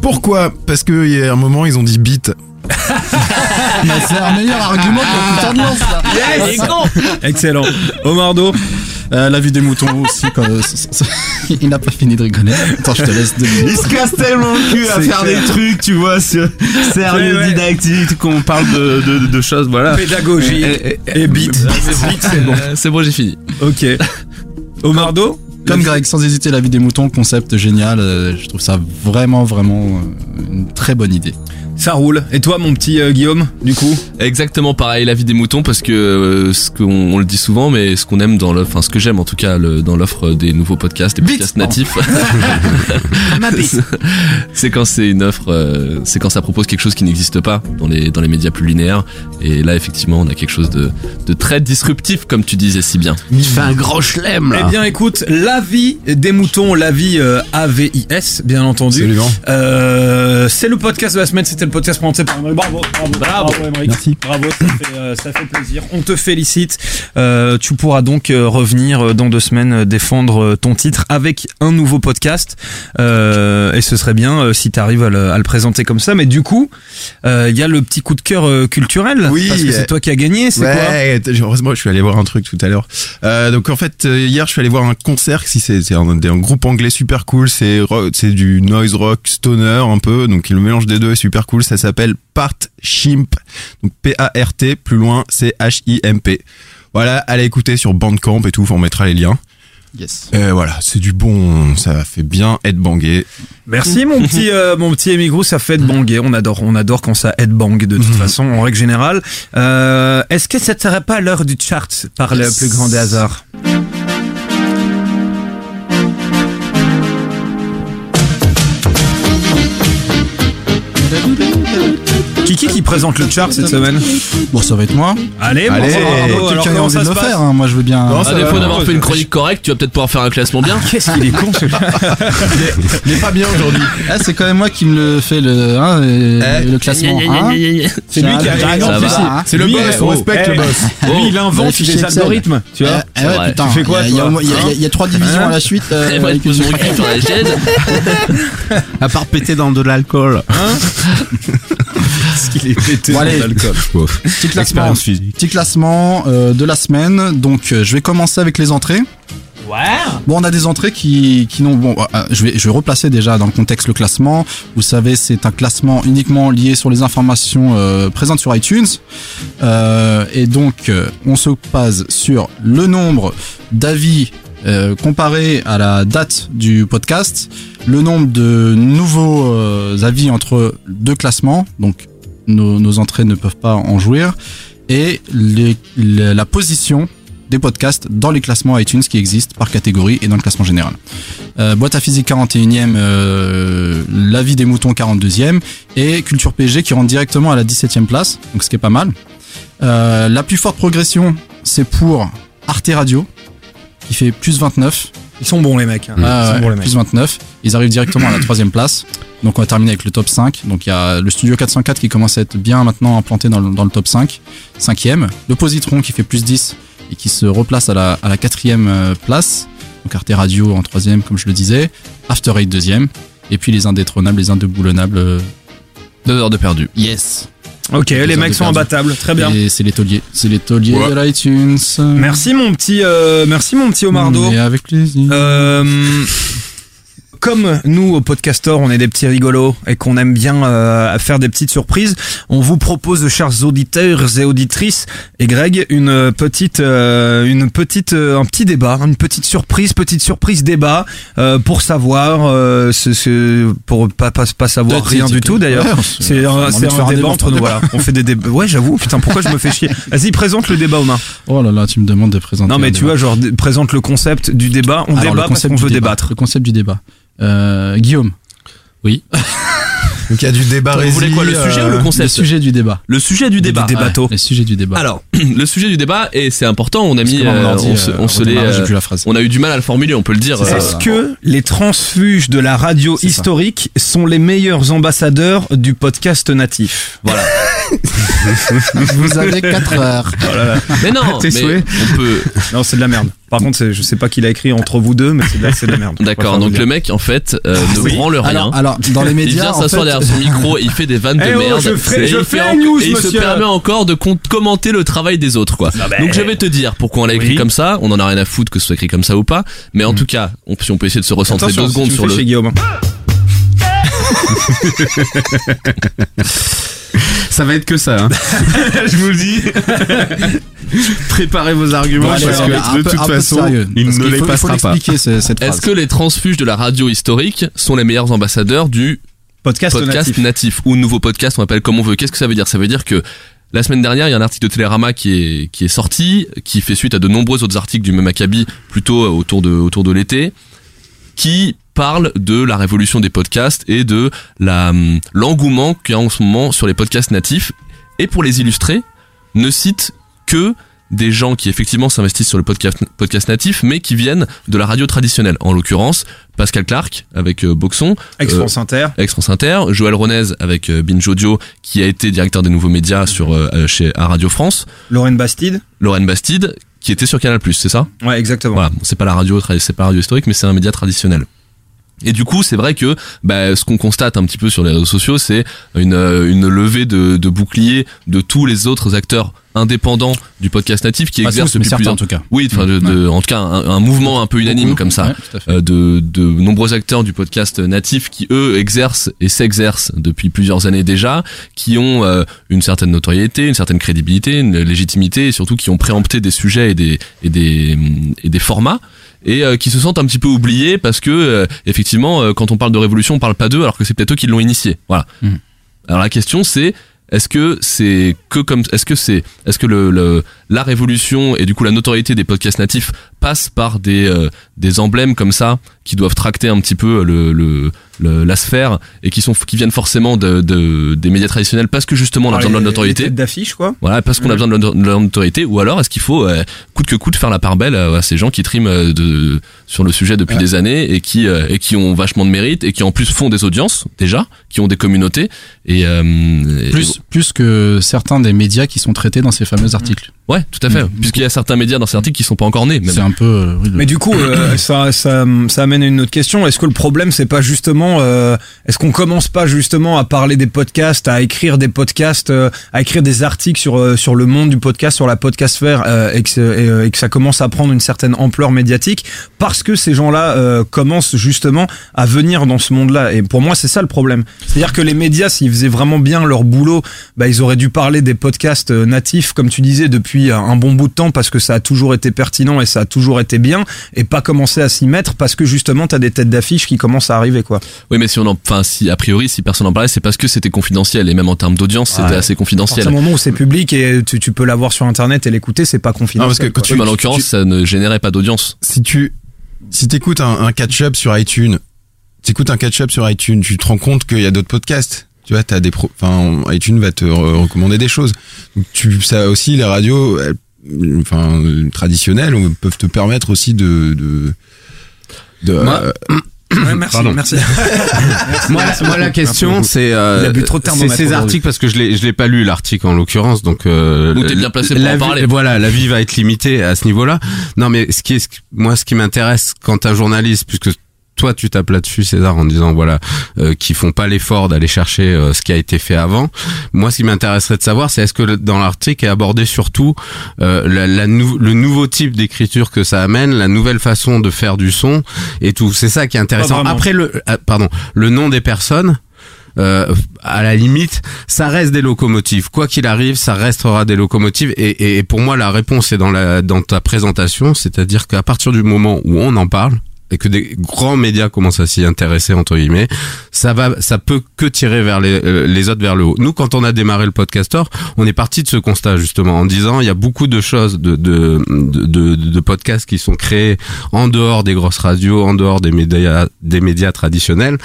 Pourquoi? Parce qu'il y a un moment, ils ont dit bit. C'est un meilleur argument que putain de lance là. Excellent. Omardo Euh, la vie des moutons [laughs] aussi. Quand, euh, il n'a pas fini de rigoler. Attends, je te laisse deux minutes. Il se casse tellement le cul à C'est faire clair. des trucs, tu vois, sur- sérieux, Ouais, didactique, qu'on parle de, de, de choses, voilà. Pédagogie Et- et beat. Beat, c'est bon. Euh, C'est bon, j'ai fini. Ok. Omardo Comme Greg, sans hésiter, la vie des moutons, concept génial. euh, je trouve ça vraiment, vraiment euh, une très bonne idée. Ça roule. Et toi, mon petit euh, Guillaume, du coup Exactement pareil, la vie des moutons, parce que euh, ce qu'on on le dit souvent, mais ce qu'on aime dans l'offre, enfin ce que j'aime en tout cas le- dans l'offre des nouveaux podcasts, des podcasts natifs, [laughs] c'est quand c'est une offre, euh, c'est quand ça propose quelque chose qui n'existe pas dans les dans les médias plus linéaires. Et là, effectivement, on a quelque chose de de très disruptif, comme tu disais si bien. Il fait un gros chelem, Eh bien, écoute, la vie des moutons, la vie euh, AVIS, bien entendu. Absolument. Euh, c'est le podcast de la semaine, c'était le podcast présenté par. Bravo, bravo, bravo, Emery. Merci. Bravo, ça fait, euh, ça fait plaisir. On te félicite. Euh, tu pourras donc euh, revenir dans deux semaines défendre ton titre avec un nouveau podcast. Euh, et ce serait bien euh, si tu arrives à le, à le présenter comme ça. Mais du coup, euh, il y a le petit coup de cœur culturel. Oui. Parce que c'est toi qui as gagné, c'est ouais, t- heureusement, je suis allé voir un truc tout à l'heure. Euh, donc en fait, hier, je suis allé voir un concert. Si c'est un, un groupe anglais super cool. C'est c'est du noise rock stoner un peu. Donc le mélange des deux est super cool. Ça s'appelle Part Chimp. Donc P A R T. Plus loin, c'est H I M P. Voilà, allez écouter sur Bandcamp et tout. On mettra les liens. Yes. Et voilà, c'est du bon. Ça fait bien être bangé. Merci mon [laughs] petit euh, mon petit émigrou, ça fait de banger. On adore on adore quand ça aide bang de toute façon en règle générale. Euh, Est-ce que ça ne serait pas l'heure du chart par le plus grand des hasards? Kiki qui présente le chart cette semaine. Bon, ça va être moi. Allez, bon, Allez. bravo. Alors, Quelqu'un a comment envie ça de se le passe faire. hein. Moi, je veux bien. Non, À ça défaut d'avoir fait une chronique correcte, tu vas peut-être pouvoir faire un classement bien. [laughs] Qu'est-ce qu'il est con celui-là [laughs] Il est pas bien aujourd'hui. Ah, c'est quand même moi qui me le fait le, hein, et- Eh. le classement. hein. C'est lui qui a non, précis, va. hein. C'est le Lui, boss, eh, on oh, respecte eh, le boss. [laughs] Lui, il invente Les des Excel. algorithmes, tu vois. Eh, eh ouais, vrai. putain. Tu fais quoi, Il y a- toi il y a- il y a- il y a trois divisions à la suite. euh, Et moi, je avec pose une- mon cul sur la chaise. À part péter dans de l'alcool. Parce qu'il est pété Bon, l'alcool. [laughs] Petit classement, petit euh, de la semaine. Donc, euh, je vais commencer avec les entrées. Ouais. Bon, on a des entrées qui, qui n'ont. Bon, euh, je vais, je vais replacer déjà dans le contexte le classement. Vous savez, c'est un classement uniquement lié sur les informations euh, présentes sur iTunes. Euh, et donc, euh, on se base sur le nombre d'avis euh, comparé à la date du podcast, le nombre de nouveaux euh, avis entre deux classements. Donc, nos, entrées ne peuvent pas en jouir. Et la position des podcasts dans les classements iTunes qui existent par catégorie et dans le classement général. Euh, Boîte à physique 41e, euh, La vie des moutons 42e et Culture PG qui rentre directement à la 17e place, donc ce qui est pas mal. Euh, la plus forte progression, c'est pour Arte Radio qui fait plus 29. Ils sont bons les mecs. hein. Ah Ils sont ouais, bons les mecs. plus 29. Ils arrivent directement à la troisième place. Donc on va terminer avec le top 5. Donc il y a le studio 404 qui commence à être bien maintenant implanté dans le, dans le top 5. Cinquième. Le Positron qui fait plus 10 et qui se replace à la, à la quatrième euh, place. Donc Arte Radio en troisième comme je le disais. After Eight deuxième. Et puis les indétrônables, les indéboulonnables. euh, Deux heures de perdu. Yes. Ok, les mecs sont perdu. imbattables. Très bien. Et c'est les tauliers. C'est les tauliers Ouais. de l'iTunes. Merci mon petit, euh, merci mon petit Omardo. Et avec plaisir. Euh, [laughs] comme nous au Podcastor, on est des petits rigolos et qu'on aime bien euh, faire des petites surprises, on vous propose, chers auditeurs et auditrices, et Greg, une petite, euh, une petite, euh, un petit débat, une petite surprise, petite surprise débat euh, pour savoir, euh, ce, ce- pour pas pas, pas savoir rien du tout d'ailleurs. C'est un, un débat entre nous. Voilà, on fait des débats. Ouais, j'avoue. Putain, pourquoi je me fais chier [laughs] Vas-y, présente le débat, Omain. Oh là là, tu me demandes de présenter. Non, mais tu débat. vois, genre présente le concept du débat. On Alors, débat parce qu'on veut débat. débattre. Le concept du débat. Euh, Guillaume. Oui. [laughs] Donc il y a du débat Vous voulez quoi, le sujet ou le euh, Le concept sujet du débat. Le sujet du débat. Du. Le sujet du débat. Alors, [clears throat] le sujet du débat, et c'est important, on a mis, euh, on se, on se l'est, redémarrage euh, depuis la phrase. on a eu du mal à le formuler, on peut le dire. Euh, Est-ce que les transfuges de la radio ça. historique sont les meilleurs ambassadeurs du podcast natif? Voilà. [laughs] Vous avez 4 heures. Mais non, [laughs] Tes mais souhaits on peut. Non, c'est de la merde. Par contre, je sais pas qui l'a écrit entre vous deux, mais c'est de la, c'est de la merde. D'accord, donc le mec, en fait, euh, ne oui. branle rien. Alors, alors, dans les il médias, vient en s'asseoir fait, derrière son micro, il fait des vannes de Eh oh, merde. je ferai- et je il fait news, et il se monsieur. permet encore de commenter le travail des autres, quoi. Ah Donc je vais te dire pourquoi on l'a écrit oui. comme ça. On en a rien à foutre que ce soit écrit comme ça ou pas. Mais en tout cas, on, si on peut essayer de se recentrer Attention, deux secondes sur le. chez Guillaume. [laughs] Ça va être que ça. Hein. [laughs] je vous le dis. Préparez vos arguments Bon, allez, parce que un de peu- toute un façon, sérieux, il ne les passera pas. Est-ce que les transfuges de la radio historique sont les meilleurs ambassadeurs du Podcast, podcast natif. natif. ou nouveau podcast, on appelle comme on veut. Qu'est-ce que ça veut dire? Ça veut dire que la semaine dernière, il y a un article de Télérama qui est qui est sorti, qui fait suite à de nombreux autres articles du même acabit, plutôt autour de autour de l'été, qui parle de la révolution des podcasts et de la hum, l'engouement qu'il y a en ce moment sur les podcasts natifs. Et pour les illustrer, ne cite que des gens qui effectivement s'investissent sur le podcast, podcast natif, mais qui viennent de la radio traditionnelle. En l'occurrence, Pascal Clark avec euh, Boxon, Ex euh, France Inter. ex France Inter, Joël Ronez avec euh, Binge Audio, qui a été directeur des nouveaux médias sur euh, chez à Radio France, Lorraine Bastide. Lorraine Bastide, qui était sur Canal+, c'est ça? Ouais, exactement. Voilà, bon, c'est pas la radio, c'est pas la radio historique, mais c'est un média traditionnel. Et du coup, c'est vrai que bah, ce qu'on constate un petit peu sur les réseaux sociaux, c'est une, euh, une levée de, de boucliers de tous les autres acteurs indépendants du podcast natif qui exercent depuis certains, plusieurs en tout cas. Oui, enfin, de, de- en tout cas, un, un mouvement un peu unanime comme ça Ouais, tout à fait. euh, de, de nombreux acteurs du podcast natif qui eux exercent et s'exercent depuis plusieurs années déjà, qui ont euh, une certaine notoriété, une certaine crédibilité, une légitimité et surtout qui ont préempté des sujets et des et des et des formats et euh, qui se sentent un petit peu oubliés parce que euh, effectivement euh, quand on parle de révolution on parle pas d'eux alors que c'est peut-être eux qui l'ont initié. Voilà. Mhm. Alors la question c'est est-ce que c'est que comme est-ce que c'est est-ce que le, le la révolution et du coup la notoriété des podcasts natifs passe par des euh, des emblèmes comme ça qui doivent tracter un petit peu le, le, le- la sphère et qui sont qui viennent forcément de, de des médias traditionnels parce que justement on a Par besoin de les- leur notoriété d'affiche, quoi. voilà, parce qu'on a besoin de leur notoriété, ou alors est-ce qu'il faut euh, coûte que coûte faire la part belle euh, à ces gens qui triment euh, de, sur le sujet depuis Ouais. des années et qui euh, et qui ont vachement de mérite et qui en plus font des audiences déjà, qui ont des communautés et, euh, et- Plus, plus que certains des médias qui sont traités dans ces fameux articles. Ouais, tout à fait, Mm. puisqu'il y a certains médias dans ces articles qui sont pas encore nés. même. C'est un peu. euh, oui, le- Mais du coup, euh, ça, ça, ça amène à une autre question. Est-ce que le problème, c'est pas justement, euh, est-ce qu'on commence pas justement à parler des podcasts, à écrire des podcasts, euh, à écrire des articles sur euh, sur le monde du podcast, sur la podcastphère, euh, et, que, et, euh, et que ça commence à prendre une certaine ampleur médiatique, parce que ces gens-là euh, commencent justement à venir dans ce monde-là. Et pour moi, c'est ça le problème. C'est-à-dire que les médias, s'ils faisaient vraiment bien leur boulot, bah, ils auraient dû parler des podcasts euh, natifs, comme tu disais, depuis un- un bon bout de temps, parce que ça a toujours été pertinent et ça a toujours été bien, et pas commencer à s'y mettre parce que justement t'as des têtes d'affiche qui commencent à arriver quoi. Oui, mais si on en, enfin, si a priori, si personne en parlait, c'est parce que c'était confidentiel et même en termes d'audience, c'était Ouais. assez À partir confidentiel. du moment où c'est public et tu, tu peux l'avoir sur internet et l'écouter, c'est pas confidentiel. Non, parce que quand tu- en l'occurrence, tu- ça ne générait pas d'audience. si tu si t'écoutes un, un catch-up sur iTunes, t'écoutes un catch-up sur iTunes, tu te rends compte qu'il y a d'autres podcasts. Tu vois, t'as des pro, enfin, iTunes va te re- recommander des choses. Donc, tu, ça aussi, les radios, elles- enfin, traditionnelles, on- peuvent te permettre aussi de, de, de Moi, euh, [coughs] Ouais, merci, Pardon. merci. [laughs] Moi, la- moi, la question, c'est euh, Il a bu trop de c'est thermomètre ces articles parce que je l'ai je l'ai pas lu l'article en l'occurrence, donc euh, t'es bien placé pour la en vie- parler. Voilà, la vie va être limitée à ce niveau-là. Non, mais ce qui est moi, ce qui m'intéresse quand un journaliste, puisque toi tu tapes là-dessus César en disant voilà euh, qu'ils font pas l'effort d'aller chercher euh, ce qui a été fait avant. Moi, ce qui m'intéresserait de savoir, c'est est-ce que dans l'article est abordé surtout euh, la, la nou- le nouveau type d'écriture que ça amène, la nouvelle façon de faire du son et tout. C'est ça qui est intéressant. vraiment. Après le euh, pardon, le nom des personnes. Euh, à la limite, ça reste des locomotives. Quoi qu'il arrive, ça restera des locomotives. Et, et- et pour moi, la réponse est dans la dans ta présentation, c'est-à-dire qu'à partir du moment où on en parle et que des grands médias commencent à s'y intéresser entre guillemets, ça va, ça peut que tirer vers les euh, les autres vers le haut. Nous, quand on a démarré le podcaster, on est parti de ce constat justement en disant il y a beaucoup de choses de de de, de, de podcasts qui sont créés en dehors des grosses radios, en dehors des médias des médias traditionnels,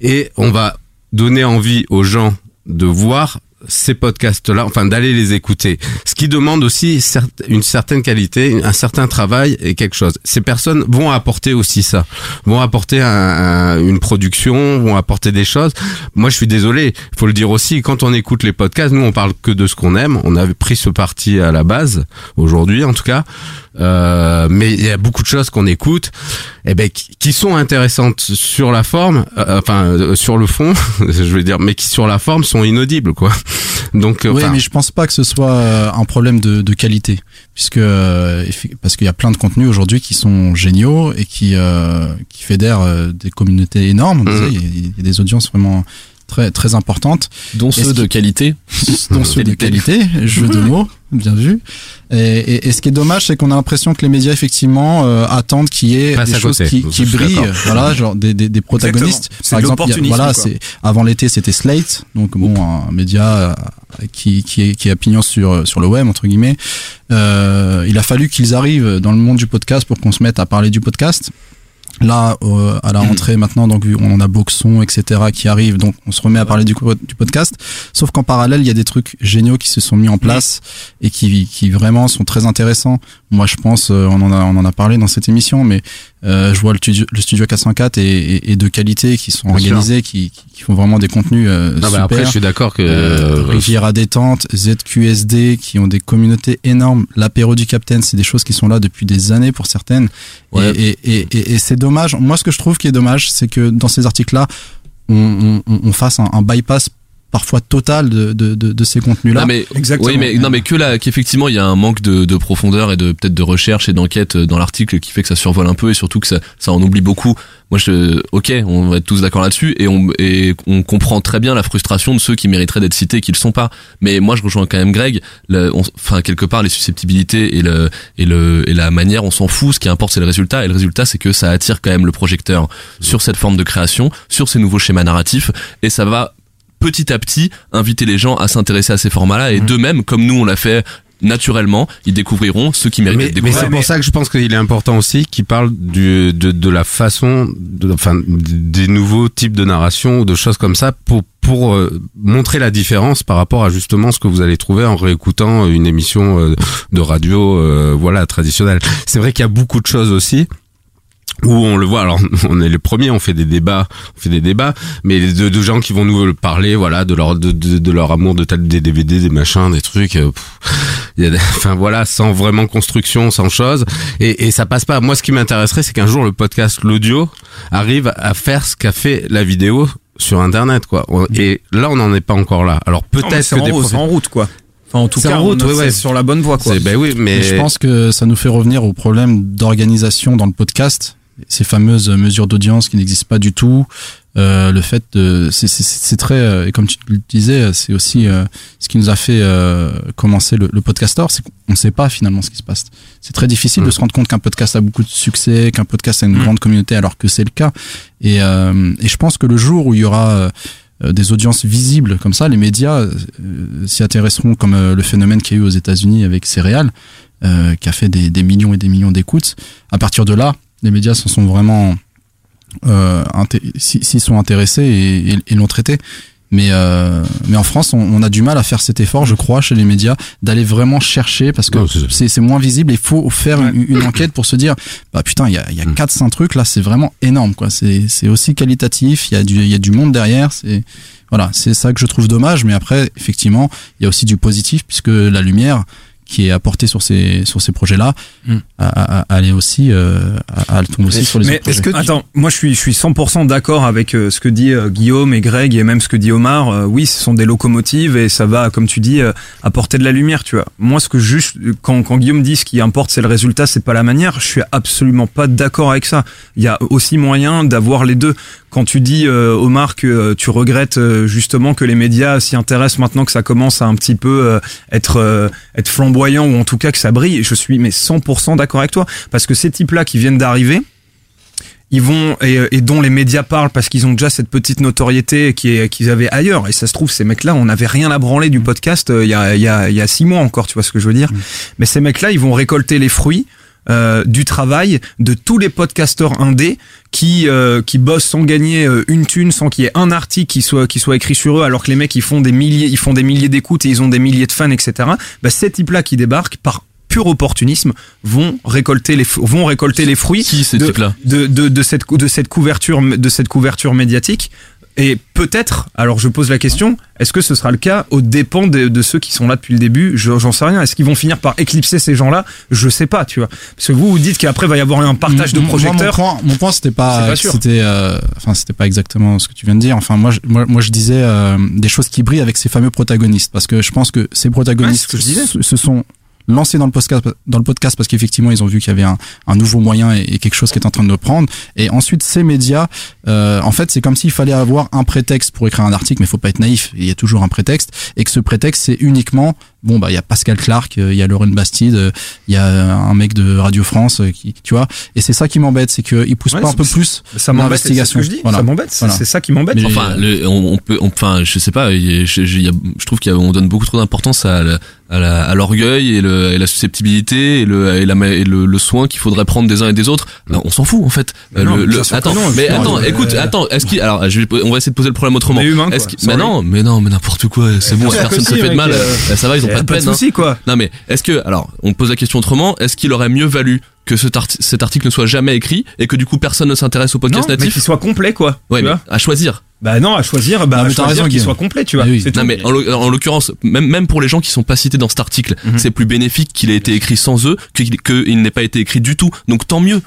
et on va donner envie aux gens de voir ces podcasts-là, enfin d'aller les écouter. Ce qui demande aussi une certaine qualité, un certain travail et quelque chose. Ces personnes vont apporter aussi ça, vont apporter un- un- une production, vont apporter des choses. Moi, je suis désolé, faut le dire aussi. Quand on écoute les podcasts, nous, on parle que de ce qu'on aime. On avait pris ce parti à la base, aujourd'hui en tout cas. Euh, mais il y a beaucoup de choses qu'on écoute, eh ben, qui, sont intéressantes sur la forme, euh, enfin euh, sur le fond, [laughs] je veux dire, mais qui sur la forme sont inaudibles, quoi. Donc, euh, Oui, mais je pense pas que ce soit euh, un problème de, de qualité, puisque euh, parce qu'il y a plein de contenus aujourd'hui qui sont géniaux et qui euh, qui fédèrent des communautés énormes. Mhm. Il y, a- il y a des audiences vraiment très très importantes, Dont ceux de qualité. [laughs] dont ceux de qualité. Jeu de [laughs] mots, bien vu. Et, et, et ce qui est dommage, c'est qu'on a l'impression que les médias effectivement euh, attendent qu'il y ait Passe des choses côté. qui, qui brillent, voilà, genre des, des, des protagonistes. Par exemple, a- voilà, c'est avant l'été, c'était Slate, donc bon, un média euh, qui qui est qui a pignon sur sur le web entre guillemets. Euh, il a fallu qu'ils arrivent dans le monde du podcast pour qu'on se mette à parler du podcast. Là, euh, à la rentrée [clears throat] maintenant, donc on a Boxon, etc., qui arrivent, donc on se remet à parler du, du podcast. Sauf qu'en parallèle, il y a des trucs géniaux qui se sont mis en place et qui, qui vraiment sont très intéressants. Moi, je pense, euh, on en a, on en a parlé dans cette émission, mais euh, je vois le studio, le studio 404 et, et, et de qualité qui sont Bien organisés, qui, qui- qui font vraiment des contenus euh, Non, bah, super. après, je suis d'accord que- Euh, Riviera détente, ZQSD, qui ont des communautés énormes. L'apéro du Capitaine, c'est des choses qui sont là depuis des années pour certaines. Ouais. Et, et, et, et- et c'est dommage. Moi, ce que je trouve qui est dommage, c'est que dans ces articles-là, on, on, on fasse un, un bypass parfois total de, de, de, de ces contenus-là. Mais, Oui, mais non, mais que là, qu'effectivement, il y a un manque de, de profondeur et de peut-être de recherche et d'enquête euh, dans l'article qui fait que ça survole un peu et surtout que ça, ça en oublie beaucoup. Moi, je, ok, on va être tous d'accord là-dessus et on, et on comprend très bien la frustration de ceux qui mériteraient d'être cités et qui le sont pas. Mais moi, je rejoins quand même Greg. Le- on- Enfin, quelque part, les susceptibilités et le et le et la manière, on s'en fout. Ce qui importe, c'est le résultat. Et le résultat, c'est que ça attire quand même le projecteur sur cette forme de création, sur ces nouveaux schémas narratifs, et ça va petit à petit inviter les gens à s'intéresser à ces formats-là et d'eux-mêmes, comme nous on l'a fait naturellement, ils découvriront ceux qui méritent Mais, d'être mais découverts. c'est pour ça que je pense qu'il est important aussi qu'il parle du, de, de la façon, de, enfin, des nouveaux types de narration ou de choses comme ça pour pour euh, montrer la différence par rapport à justement ce que vous allez trouver en réécoutant une émission euh, de radio, euh, voilà, traditionnelle. C'est vrai qu'il y a beaucoup de choses aussi où on le voit. Alors [laughs] on est les premiers on fait des débats on fait des débats mais de, de gens qui vont nous parler voilà de leur de, de, de leur amour de tel des DVD des machins des trucs euh, pff, [laughs] il y a des- [laughs] enfin voilà sans vraiment construction sans chose. Et, et ça passe pas. Moi ce qui m'intéresserait c'est qu'un jour le podcast l'audio arrive à faire ce qu'a fait la vidéo sur internet quoi. Et là on n'en est pas encore là. Alors peut-être que en, des en route, quoi. Enfin, en tout C'est cas, en route, on- ouais, sur la bonne voie, quoi. C'est- ben oui mais je pense que ça nous fait revenir au problème d'organisation dans le podcast, ces fameuses mesures d'audience qui n'existent pas du tout. Euh, le fait de, c'est- c'est c'est très, euh, et comme tu le disais, c'est aussi euh, ce qui nous a fait euh, commencer le, le podcaster, c'est qu'on ne sait pas finalement ce qui se passe. C'est très difficile de se rendre compte qu'un podcast a beaucoup de succès, qu'un podcast a une grande communauté, alors que c'est le cas. Et, euh, et je pense que le jour où il y aura des audiences visibles comme ça, les médias s'y intéresseront comme le phénomène qu'il y a eu aux États-Unis avec Céréales, euh, qui a fait des, des millions et des millions d'écoutes. À partir de là, les médias s'en sont vraiment euh, s'y sont intéressés et, et- et l'ont traité. Mais, euh, mais en France, on, on a du mal à faire cet effort, je crois, chez les médias, d'aller vraiment chercher parce que c'est- moins visible. Il faut faire une, une enquête pour se dire, bah putain, il y a, il y a 400 trucs là, c'est vraiment énorme, quoi. C'est c'est aussi qualitatif. Il y a du, il y a du monde derrière. C'est voilà, c'est ça que je trouve dommage. Mais après, effectivement, il y a aussi du positif puisque la lumière qui est apportée sur ces sur ces projets-là, Mm. a- a- elle est aussi, euh, a- elle tombe aussi sur les Mais autres est-ce que projets. attends, moi je suis je suis 100% d'accord avec euh, ce que dit euh, Guillaume et Greg et même ce que dit Omar. Euh, oui, ce sont des locomotives et ça va, comme tu dis, euh, apporter de la lumière. Tu vois. Moi, ce que juste quand quand Guillaume dit ce qui importe, c'est le résultat, c'est pas la manière. Je suis absolument pas d'accord avec ça. Il y a aussi moyen d'avoir les deux. Quand tu dis euh, Omar que euh, tu regrettes euh, justement que les médias s'y intéressent maintenant que ça commence à un petit peu euh, être euh, être flamboyant ou en tout cas que ça brille, je suis mais 100% d'accord avec toi parce que ces types-là qui viennent d'arriver, ils vont et, et dont les médias parlent parce qu'ils ont déjà cette petite notoriété qu'ils avaient ailleurs. Et ça se trouve ces mecs-là on n'avait rien à branler du podcast euh, il y a il y a il y a six mois encore tu vois ce que je veux dire. Mais ces mecs-là ils vont récolter les fruits euh, du travail de tous les podcasteurs indés qui euh, qui bossent sans gagner euh, une thune sans qu'il y ait un article qui soit qui soit écrit sur eux alors que les mecs ils font des milliers ils font des milliers d'écoutes et ils ont des milliers de fans etc bah ces types là qui débarquent par pur opportunisme vont récolter les vont récolter les fruits Qui, ces de, de, de, de cette de cette couverture de cette couverture médiatique et peut-être alors je pose la question est-ce que ce sera le cas au dépend de, de ceux qui sont là depuis le début? Je- j'en sais rien. Est-ce qu'ils vont finir par éclipser ces gens-là? Je sais pas tu vois. Parce que vous vous dites qu'après va y avoir un partage de Moi, projecteurs. Mon point, mon point, c'était pas, c'était, euh, enfin, c'était pas exactement ce que tu viens de dire. Enfin, moi, je, moi, moi, je disais euh, des choses qui brillent avec ces fameux protagonistes, parce que je pense que ces protagonistes Ouais, ce que je disais. se, se sont lancés dans le podcast, dans le podcast parce qu'effectivement, ils ont vu qu'il y avait un, un nouveau moyen et, quelque chose qui est en train de prendre. Et ensuite, ces médias, euh, en fait, c'est comme s'il fallait avoir un prétexte pour écrire un article, mais faut pas être naïf. Il y a toujours un prétexte, et que ce prétexte, c'est uniquement bon bah il y a Pascal Clark, euh, il y a Lauren Bastide, euh, il y a un mec de Radio France euh, qui tu vois et c'est ça qui m'embête, c'est que il pousse Ouais, pas un peu plus Ça m'embête, c'est ce l'investigation. que je dis. Voilà. Ça m'embête, c'est Voilà. c'est ça qui m'embête. Enfin, le- on, on peut, on- enfin, je sais pas. je, je- trouve qu'on donne beaucoup trop d'importance à, la- à, l'orgueil et, le, et la susceptibilité et le, et, la, et le, le soin qu'il faudrait prendre des uns et des autres. Ben, on s'en fout en fait. Mais non, Le- attends, non, mais attends, euh, écoute, attends. Est-ce qu'il, alors, je vais, on va essayer de poser le problème autrement. Mais humain, quoi. Est-ce qu'il- Sorry. mais non, mais non, mais n'importe quoi. C'est bon, [laughs] personne se fait de mal. ça va, ils ont y pas de pas de peine. hein. souci, quoi. Non mais est-ce que, alors, on pose la question autrement. Est-ce qu'il aurait mieux valu que cet, cet article ne soit jamais écrit et que du coup personne ne s'intéresse au podcast Non, mais qu'il soit complet, quoi. Ouais, tu mais vois à choisir. Bah non, à choisir, bah choisir raison, qu'il soit complet, tu vois. Ah oui. Non mais en l'oc- en l'occurrence, même même pour les gens qui sont pas cités dans cet article, Mhm. c'est plus bénéfique qu'il ait été écrit sans eux que qu'il n'ait pas été écrit du tout. Donc tant mieux.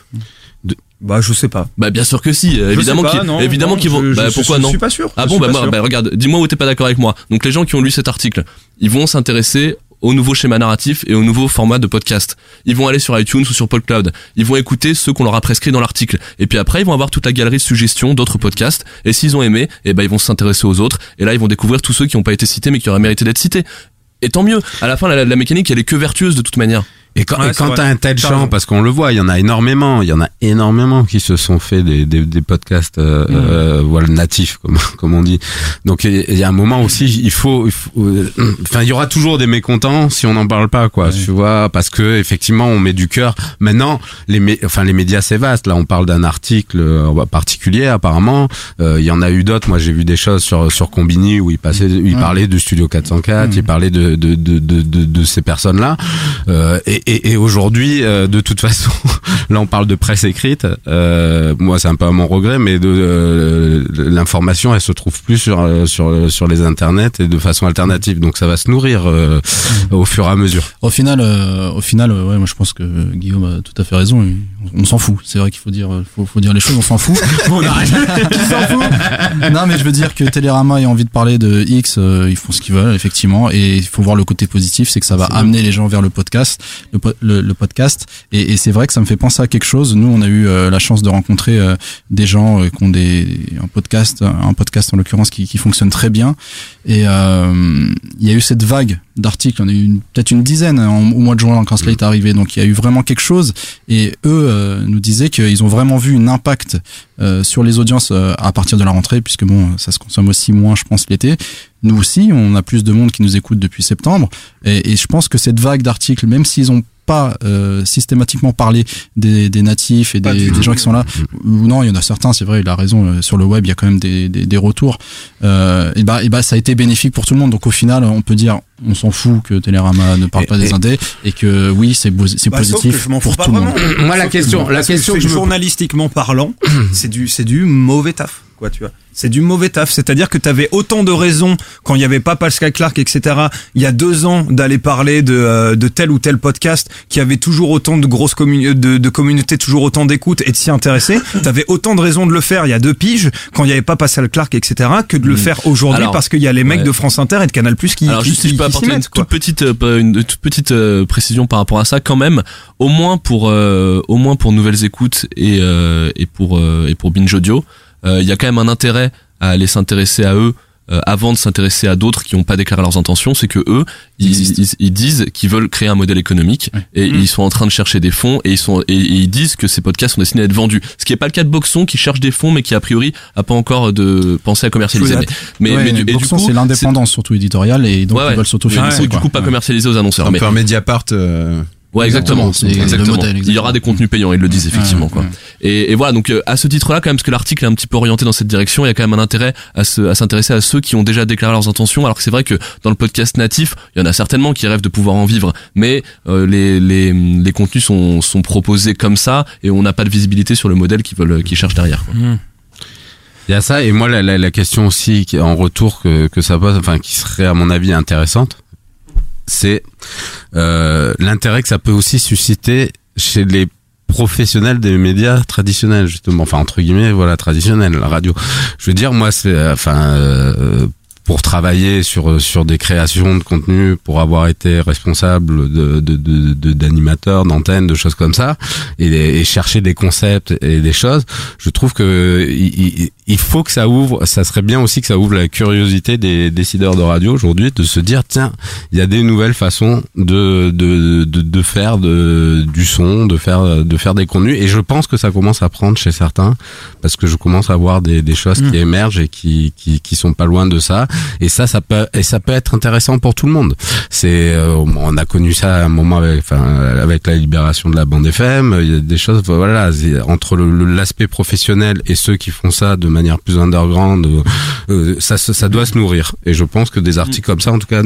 Bah je sais pas. Bah bien sûr que si. euh, Je évidemment pas, qu'ils non, évidemment non, qu'ils vont. je- bah je- pourquoi je non suis pas sûr. Ah Je bon bah moi sûr. bah regarde, dis-moi où t'es pas d'accord avec moi. Donc les gens qui ont lu cet article, ils vont s'intéresser au nouveau schéma narratif et au nouveau format de podcast. Ils vont aller sur iTunes ou sur PodCloud. Ils vont écouter ceux qu'on leur a prescrits dans l'article. Et puis après, ils vont avoir toute la galerie de suggestions d'autres podcasts. Et s'ils ont aimé, eh ben ils vont s'intéresser aux autres. Et là, ils vont découvrir tous ceux qui n'ont pas été cités mais qui auraient mérité d'être cités. Et tant mieux. À la fin, la, la mécanique, elle est que vertueuse de toute manière. Et quand, Ouais, et quand t'as un tel champ, parce qu'on le voit, il y en a énormément, il y en a énormément qui se sont fait des, des, des podcasts euh, euh, voilà natifs comme [laughs] comme on dit. Donc il y a un moment aussi, il faut, il faut, euh, enfin il y aura toujours des mécontents si on n'en parle pas quoi, tu vois, parce que effectivement on met du cœur. Maintenant les enfin les médias c'est vaste. Là on parle d'un article euh, particulier apparemment. Euh, Il y en a eu d'autres. Moi j'ai vu des choses sur sur Combini où il passait, où il Ouais. parlait de Studio 404, il parlait de de de de, de, de ces personnes là. Euh, et et, et aujourd'hui, euh, de toute façon, [laughs] là on parle de presse écrite. Euh, moi, c'est un peu à mon regret, mais de euh, l'information, elle se trouve plus sur euh, sur sur les internets et de façon alternative. Donc ça va se nourrir euh, au fur et à mesure. Au final, euh, au final, ouais, moi je pense que Guillaume a tout à fait raison. On, on s'en fout. C'est vrai qu'il faut dire, faut, faut dire les choses. On s'en fout. [laughs] Bon. [laughs] Non, mais je veux dire que Télérama ait envie de parler de X, euh, ils font ce qu'ils veulent, effectivement. Et il faut voir le côté positif, c'est que ça va amener les gens vers le podcast, le, le, le podcast. Et, et c'est vrai que ça me fait penser à quelque chose. Nous, on a eu euh, la chance de rencontrer euh, des gens euh, qui ont des un podcast, un podcast en l'occurrence qui, qui fonctionne très bien. Et il y a eu cette vague d'articles, il y en a eu peut-être une dizaine hein, en- au mois de juin quand Slate est arrivé. Donc il y a eu vraiment quelque chose. Et eux euh, nous disaient qu'ils ont vraiment vu un impact euh, sur les audiences euh, à partir de la rentrée, puisque bon, ça se consomme aussi moins, je pense, l'été. Nous aussi, on a plus de monde qui nous écoute depuis septembre. Et, et je pense que cette vague d'articles, même s'ils ont pas euh, systématiquement parlé des, des natifs et des, gens qui sont là. Ou non, il y en a certains, c'est vrai, il a raison. euh, Sur le web, il y a quand même des, des, des retours. Euh, et bah, et bah, ça a été bénéfique pour tout le monde. Donc au final, on peut dire, on s'en fout que Télérama ne parle Et- pas des et- indés et que oui, c'est Bah, que positif je pour pas tout le monde. Moi, la que question- la question c'est que je me- journalistiquement parlant, c'est du c'est du mauvais taf quoi, tu vois. C'est du mauvais taf, c'est-à-dire que tu avais autant de raisons quand il n'y avait pas Pascal Clark, etc. Il y a deux ans d'aller parler de, euh, de tel ou tel podcast qui avait toujours autant de grosses commun de, de communautés, toujours autant d'écoute et de s'y intéresser. [laughs] T'avais autant de raisons de le faire il y a deux piges quand il n'y avait pas Pascal Clark, etc. que de le faire aujourd'hui Alors, parce qu'il y a les mecs ouais. de France Inter et de Canal Plus qui, Alors qui, juste si je qui- peux qui s'y apporter une mettent, quoi. toute petite euh, une toute petite euh, précision par rapport à ça quand même au moins pour euh, au moins pour nouvelles écoutes et euh, et pour euh, et pour binge audio il y a quand même un intérêt à aller s'intéresser à eux euh, avant de s'intéresser à d'autres qui n'ont pas déclaré leurs intentions, c'est que eux, ils, ils, ils disent qu'ils veulent créer un modèle économique et Mm. ils sont en train de chercher des fonds et ils sont et, et ils disent que ces podcasts sont destinés à être vendus. Ce qui n'est pas le cas de Boxon qui cherche des fonds mais qui a priori a pas encore de pensé à commercialiser. Mais, mais, Ouais, mais du, et du Boxon, coup, c'est l'indépendance surtout éditoriale et donc Ouais, ils veulent s'autofinancer. Du coup, quoi. du coup, pas commercialisé aux annonceurs. Un mais peu un Mediapart. euh, Ouais, exactement. Exactement. modèle, Il y aura des contenus payants, ils le disent effectivement. Ouais, quoi. ouais. Et, et voilà, donc euh, à ce titre-là, quand même, parce que l'article est un petit peu orienté dans cette direction, il y a quand même un intérêt à se- à s'intéresser à, ceux qui ont déjà déclaré leurs intentions. Alors que c'est vrai que dans le podcast natif, il y en a certainement qui rêvent de pouvoir en vivre, mais euh, les, les les contenus sont sont proposés comme ça et on n'a pas de visibilité sur le modèle qu'ils veulent qu'ils cherchent derrière. quoi. Il y a ça et moi la, la, la question aussi qui, en retour que, que ça pose, enfin qui serait à mon avis intéressante, c'est euh, l'intérêt que ça peut aussi susciter chez les professionnels des médias traditionnels justement, enfin entre guillemets voilà traditionnels, la radio. Je veux dire moi c'est euh, enfin euh, pour travailler sur sur des créations de contenu, pour avoir été responsable de de de- de- d'antennes, de choses comme ça, et, et chercher des concepts et des choses, je trouve que il, il- il faut que ça ouvre, ça serait bien aussi que ça ouvre la curiosité des décideurs de radio aujourd'hui de se dire tiens, il y a des nouvelles façons de de de, de faire de du son, de faire de faire des contenus et je pense que ça commence à prendre chez certains parce que je commence à voir des des choses Mm. qui émergent et qui qui qui sont pas loin de ça et ça ça peut et ça peut être intéressant pour tout le monde. C'est euh, on a connu ça à un moment avec enfin avec la libération de la bande FM, il y a des choses voilà, entre l'aspect professionnel et ceux qui font ça de manière plus underground, euh, euh, ça, ça ça doit se nourrir. Et je pense que des articles comme ça, en tout cas,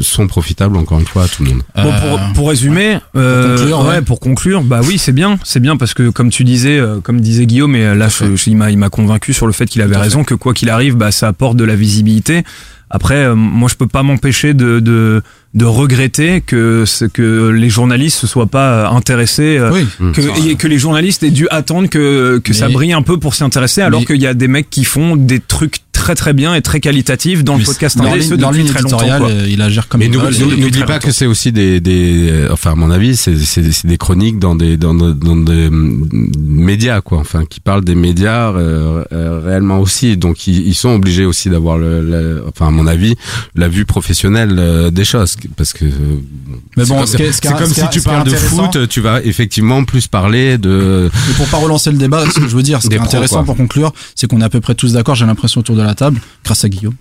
sont profitables encore une fois à tout le monde. Bon, pour, pour résumer, euh, conclure, ouais, ouais. pour conclure, bah oui, c'est bien, c'est bien parce que comme tu disais, euh, comme disait Guillaume, et là, je- je- il m'a, il m'a convaincu sur le fait qu'il avait raison, que quoi qu'il arrive, bah ça apporte de la visibilité. Après, euh, moi, je peux pas m'empêcher de, de de regretter que ce- que les journalistes se soient pas euh, intéressés, euh, Oui. que et que les journalistes aient dû attendre que que ça brille un peu pour s'y intéresser, alors qu'il y a des mecs qui font des trucs très très bien et très qualitatifs dans le podcast dans indé, dans ligne éditoriale, euh, il agère comme Mais il n'oublie pas que c'est aussi des, des, euh, enfin à mon avis, c'est des chroniques dans des dans, des- dans des hum, médias quoi, enfin qui parlent des médias euh, euh, réellement aussi. Donc ils, ils sont obligés aussi d'avoir le, le- enfin à mon avis, la vue professionnelle euh, des choses parce que. euh, Mais c'est bon, ce c'est est- comme ce si tu parles de foot, tu vas effectivement plus parler de. Mais pour pas relancer le débat, ce que je veux dire, ce qui est intéressant quoi. pour conclure, c'est qu'on est à peu près tous d'accord, j'ai l'impression autour de la grâce à Guillaume.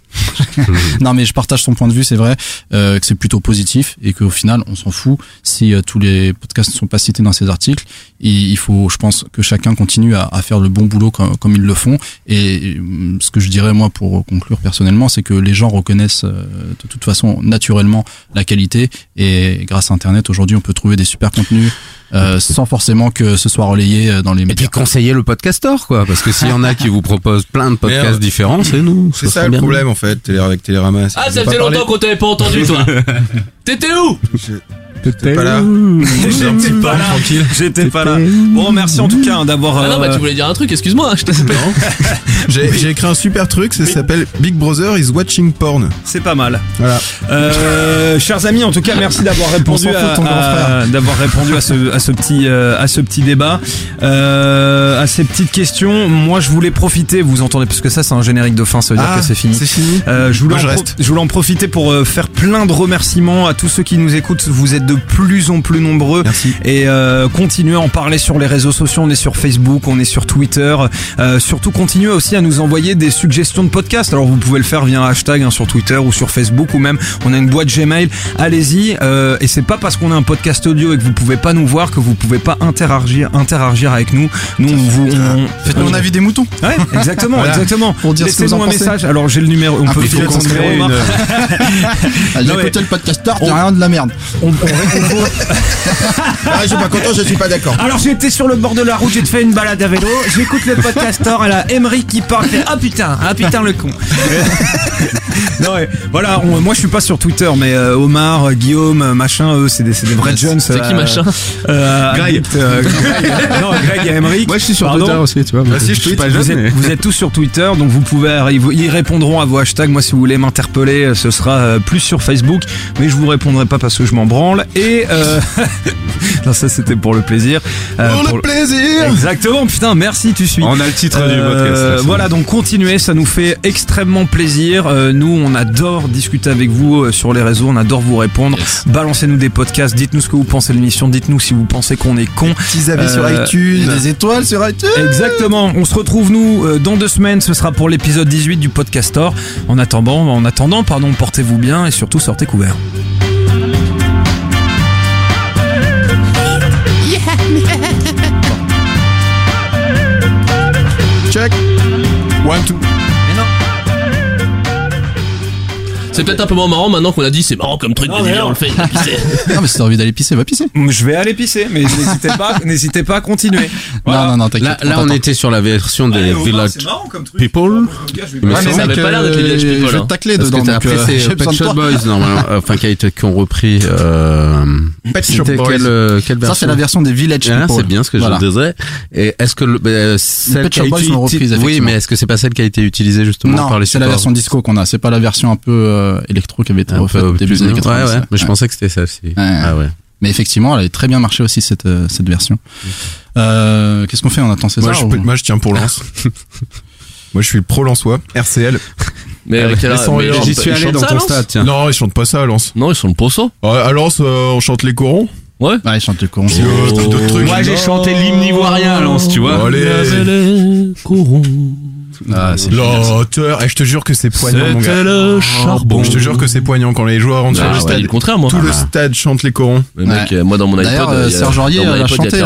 [laughs] non mais je partage son point de vue, c'est vrai, euh, que c'est plutôt positif et qu'au final, on s'en fout si euh, tous les podcasts ne sont pas cités dans ces articles. Il, faut, je pense, que chacun continue à, faire le bon boulot comme, comme ils le font. Et euh, ce que je dirais moi pour conclure personnellement, c'est que les gens reconnaissent euh, de toute façon naturellement la qualité et grâce à Internet aujourd'hui, on peut trouver des super contenus. Euh, sans forcément que ce soit relayé euh, dans les Et médias. puis conseiller le podcastor quoi, parce que s'il y en a qui vous proposent plein de podcasts Merde. différents, c'est nous. C'est ce ça le bien. problème en fait, télé avec Télérama. Ah, ça faisait longtemps qu'on t'avait pas entendu, toi. [laughs] T'étais où? T'étais pas là. J'étais pas là. J'étais pas là. Bon, merci en tout cas hein, d'avoir. Ah non, bah euh, tu voulais dire un truc, excuse-moi, je t'ai coupé. [laughs] J'ai écrit un super truc, ça s'appelle Big Brother is watching porn. C'est pas mal. Voilà. Euh, chers amis, en tout cas, merci d'avoir répondu à, d'avoir répondu ce, à ce petit, euh, à ce petit débat, euh, à ces petites questions. Moi, je voulais profiter. Vous entendez parce que ça, c'est un générique de fin, ça veut dire Ah, que c'est fini. C'est fini. Euh, je, voulais Moi, je reste. je voulais en profiter pour euh, faire plein de remerciements à tous ceux qui nous écoutent. Vous êtes de plus en plus nombreux Merci. et euh, continuez à en parler sur les réseaux sociaux. On est sur Facebook, on est sur Twitter. Euh, surtout, continuez aussi à nous envoyer des suggestions de podcasts. Alors, vous pouvez le faire via un hashtag hein, sur Twitter ou sur Facebook ou même on a une boîte Gmail. Allez-y. Euh, et c'est pas parce qu'on a un podcast audio et que vous pouvez pas nous voir que vous pouvez pas interagir, interagir avec nous. Nous, on vous, on- Faites-nous un avis des moutons. Ouais, exactement, Voilà. exactement. Pour dire Laissez-nous un pensez. message. Alors, j'ai le numéro. On Un peut numéro. une- Ah, J'ai écouté le podcasteur, On- rien de la merde. on- Ah, je suis pas content, je suis pas d'accord. Alors j'étais sur le bord de la route, j'ai fait une balade à vélo, j'écoute le podcastor à la Emery qui parle, fait ah putain, ah putain le con. [laughs] non ouais, voilà, on- moi je suis pas sur Twitter, mais euh, Omar, euh, Guillaume, euh, machin, eux c'est des, c'est des vrais jeunes. C'est qui, machin euh, Greg. euh, non Greg et Emery. Moi je suis sur Pardon. Twitter aussi, tu vois. Bah, si, je suis pas Vous jeune. êtes, mais- vous êtes tous sur Twitter, donc vous pouvez, ils, vous- ils répondront à vos hashtags. Moi, si vous voulez m'interpeller, euh, ce sera euh, plus sur Facebook, mais je vous répondrai pas parce que je m'en branle. Et euh... [laughs] non, ça c'était pour le plaisir. Euh, Pour pour le plaisir. Exactement, putain, merci, tu suis. On a le titre du Euh, podcast. voilà, donc continuez, ça nous fait extrêmement plaisir. Euh, nous, on adore discuter avec vous euh, sur les réseaux, on adore vous répondre. Yes. Balancez-nous des podcasts, dites-nous ce que vous pensez de l'émission, dites-nous si vous pensez qu'on est con. Petits avis sur iTunes. Des étoiles sur iTunes. Exactement. On se retrouve nous euh, dans deux semaines. Ce sera pour l'épisode 18 du Podcastor. En attendant, en attendant, pardon, portez-vous bien et surtout sortez couverts. Check. One, two. C'est peut-être un peu moins marrant maintenant qu'on a dit c'est marrant comme truc, vas-y, viens, on le fait. [laughs] pisser. Non, mais si t'as envie d'aller pisser, va pisser. Je vais aller pisser, mais n'hésitez pas, [laughs] n'hésitez pas à continuer. Non, non, non, t'inquiète. Là, là, on était sur la version des Village marrant comme truc. People. Mais Ouais, ça mais avait pas l'air d'être les Village People, Je vais hein. tacler Parce dedans. que après c'est Pet Shop. Boys normalement, [laughs] enfin qui a été qui ont repris. Euh, Pet Shop Boys. quelle euh, quelle version Ça, c'est la version des Village Ah, People. c'est bien ce que Voilà. je disais. Et est-ce que le, bah, celle Pet qui a Shop Boys été l'ont reprise, uti- Oui, mais est-ce que c'est pas celle qui a été utilisée justement par les c'est la version disco qu'on a. C'est pas la version un peu euh, électro qui avait été refaite au début plus- des années Ouais, 90. ouais. Mais je pensais que c'était celle-ci. Ah ouais. Mais effectivement, elle avait très bien marché aussi cette euh, cette version. Euh, Qu'est-ce qu'on fait? On attend César Moi, je, ou- moi, je tiens pour [laughs] lance. Moi, je suis le pro Lensois, RCL. Mais avec Les et mais j'y suis Ils allé chantent dans ça, ton stade, tiens. Non, ils chantent pas ça à Lens. Non, ils sont le poisson. Ouais, à Lens, euh, on chante les corons. Ouais. Ouais, ils chantent le con. C'est euh, t'as d'autres trucs. Moi, j'ai chanté l'hymne ivoirien à Lens, tu vois. Allez. Ah, c'est L'auteur. Et je te jure que c'est poignant, mon gars. Le charbon. Je te jure que c'est poignant quand les joueurs rentrent Ah, sur le ouais, stade. le contraire, moi. Tout le Ah. stade chante les corons. Mais mec, euh, moi dans mon iPod, euh, euh, Serge Aurier y a chanté